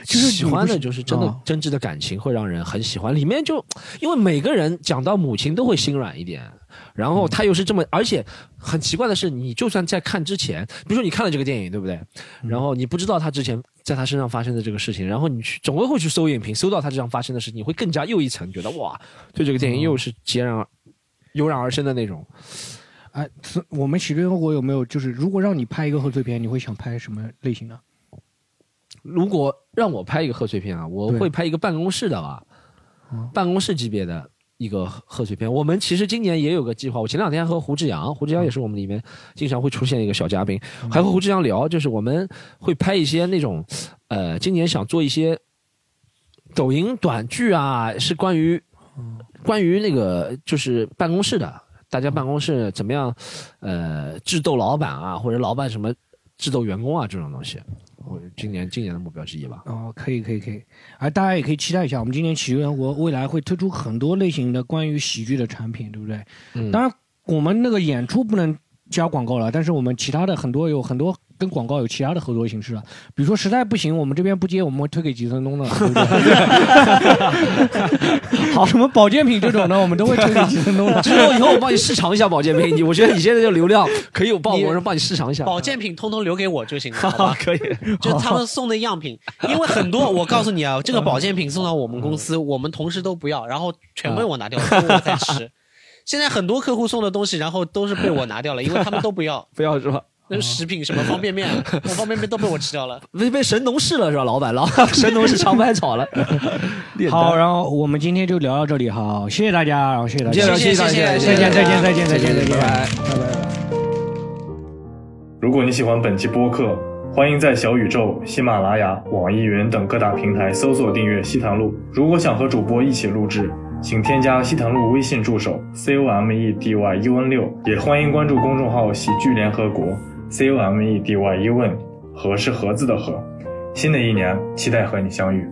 就是喜欢的，就是真的哦真挚的感情会让人很喜欢。里面就因为每个人讲到母亲都会心软一点，然后他又是这么，而且很奇怪的是，你就算在看之前，比如说你看了这个电影，对不对？然后你不知道他之前在他身上发生的这个事情，然后你去总归会去搜影评，搜到他这样发生的事情，你会更加又一层觉得哇，对这个电影又是截然而油然而生的那种。哎，是我们喜剧生活有没有就是，如果让你拍一个贺岁片，你会想拍什么类型的？如果让我拍一个贺岁片啊，我会拍一个办公室的吧，办公室级别的一个贺岁片。我们其实今年也有个计划，我前两天和胡志阳，胡志阳也是我们里面经常会出现一个小嘉宾，还和胡志阳聊，就是我们会拍一些那种，呃，今年想做一些抖音短剧啊，是关于关于那个就是办公室的，大家办公室怎么样，呃，智斗老板啊，或者老板什么智斗员工啊这种东西。我今年今年的目标之一吧。哦，可以可以可以，而，大家也可以期待一下，我们今年喜剧生活未来会推出很多类型的关于喜剧的产品，对不对？嗯当然，我们那个演出不能加广告了，但是我们其他的很多有很多跟广告有其他的合作形式啊，比如说实在不行，我们这边不接，我们会推给吉森东的，对不对？好，什么保健品这种的，我们都会推给吉森东的。之后以后我帮你试尝一下保健品，你我觉得你现在这个流量可以有爆，我说帮你试尝一下。保健品通通留给我就行了，好吧？可以，就他们送的样品，因为很多，我告诉你啊，这个保健品送到我们公司，我们同事都不要，然后全被我拿掉了，因为我在吃。现在很多客户送的东西，然后都是被我拿掉了，因为他们都不要，不要是吧？那是食品，什么方便面，那方便面都被我吃掉了。被被神农氏了是吧？老板，老神农氏尝百草了。好，然后我们今天就聊到这里，好，谢谢大家，然后谢谢大家，谢谢谢谢谢谢再见，再见，再见，再见，再见，拜拜。如果你喜欢本期播客，欢迎在小宇宙、喜马拉雅、网易云等各大平台搜索订阅《西谈录》。如果想和主播一起录制，请添加西谈录微信助手 c o m e d y u n 六，也欢迎关注公众号“喜剧联合国 C O M E D Y 一问，盒是盒子的盒。新的一年，期待和你相遇。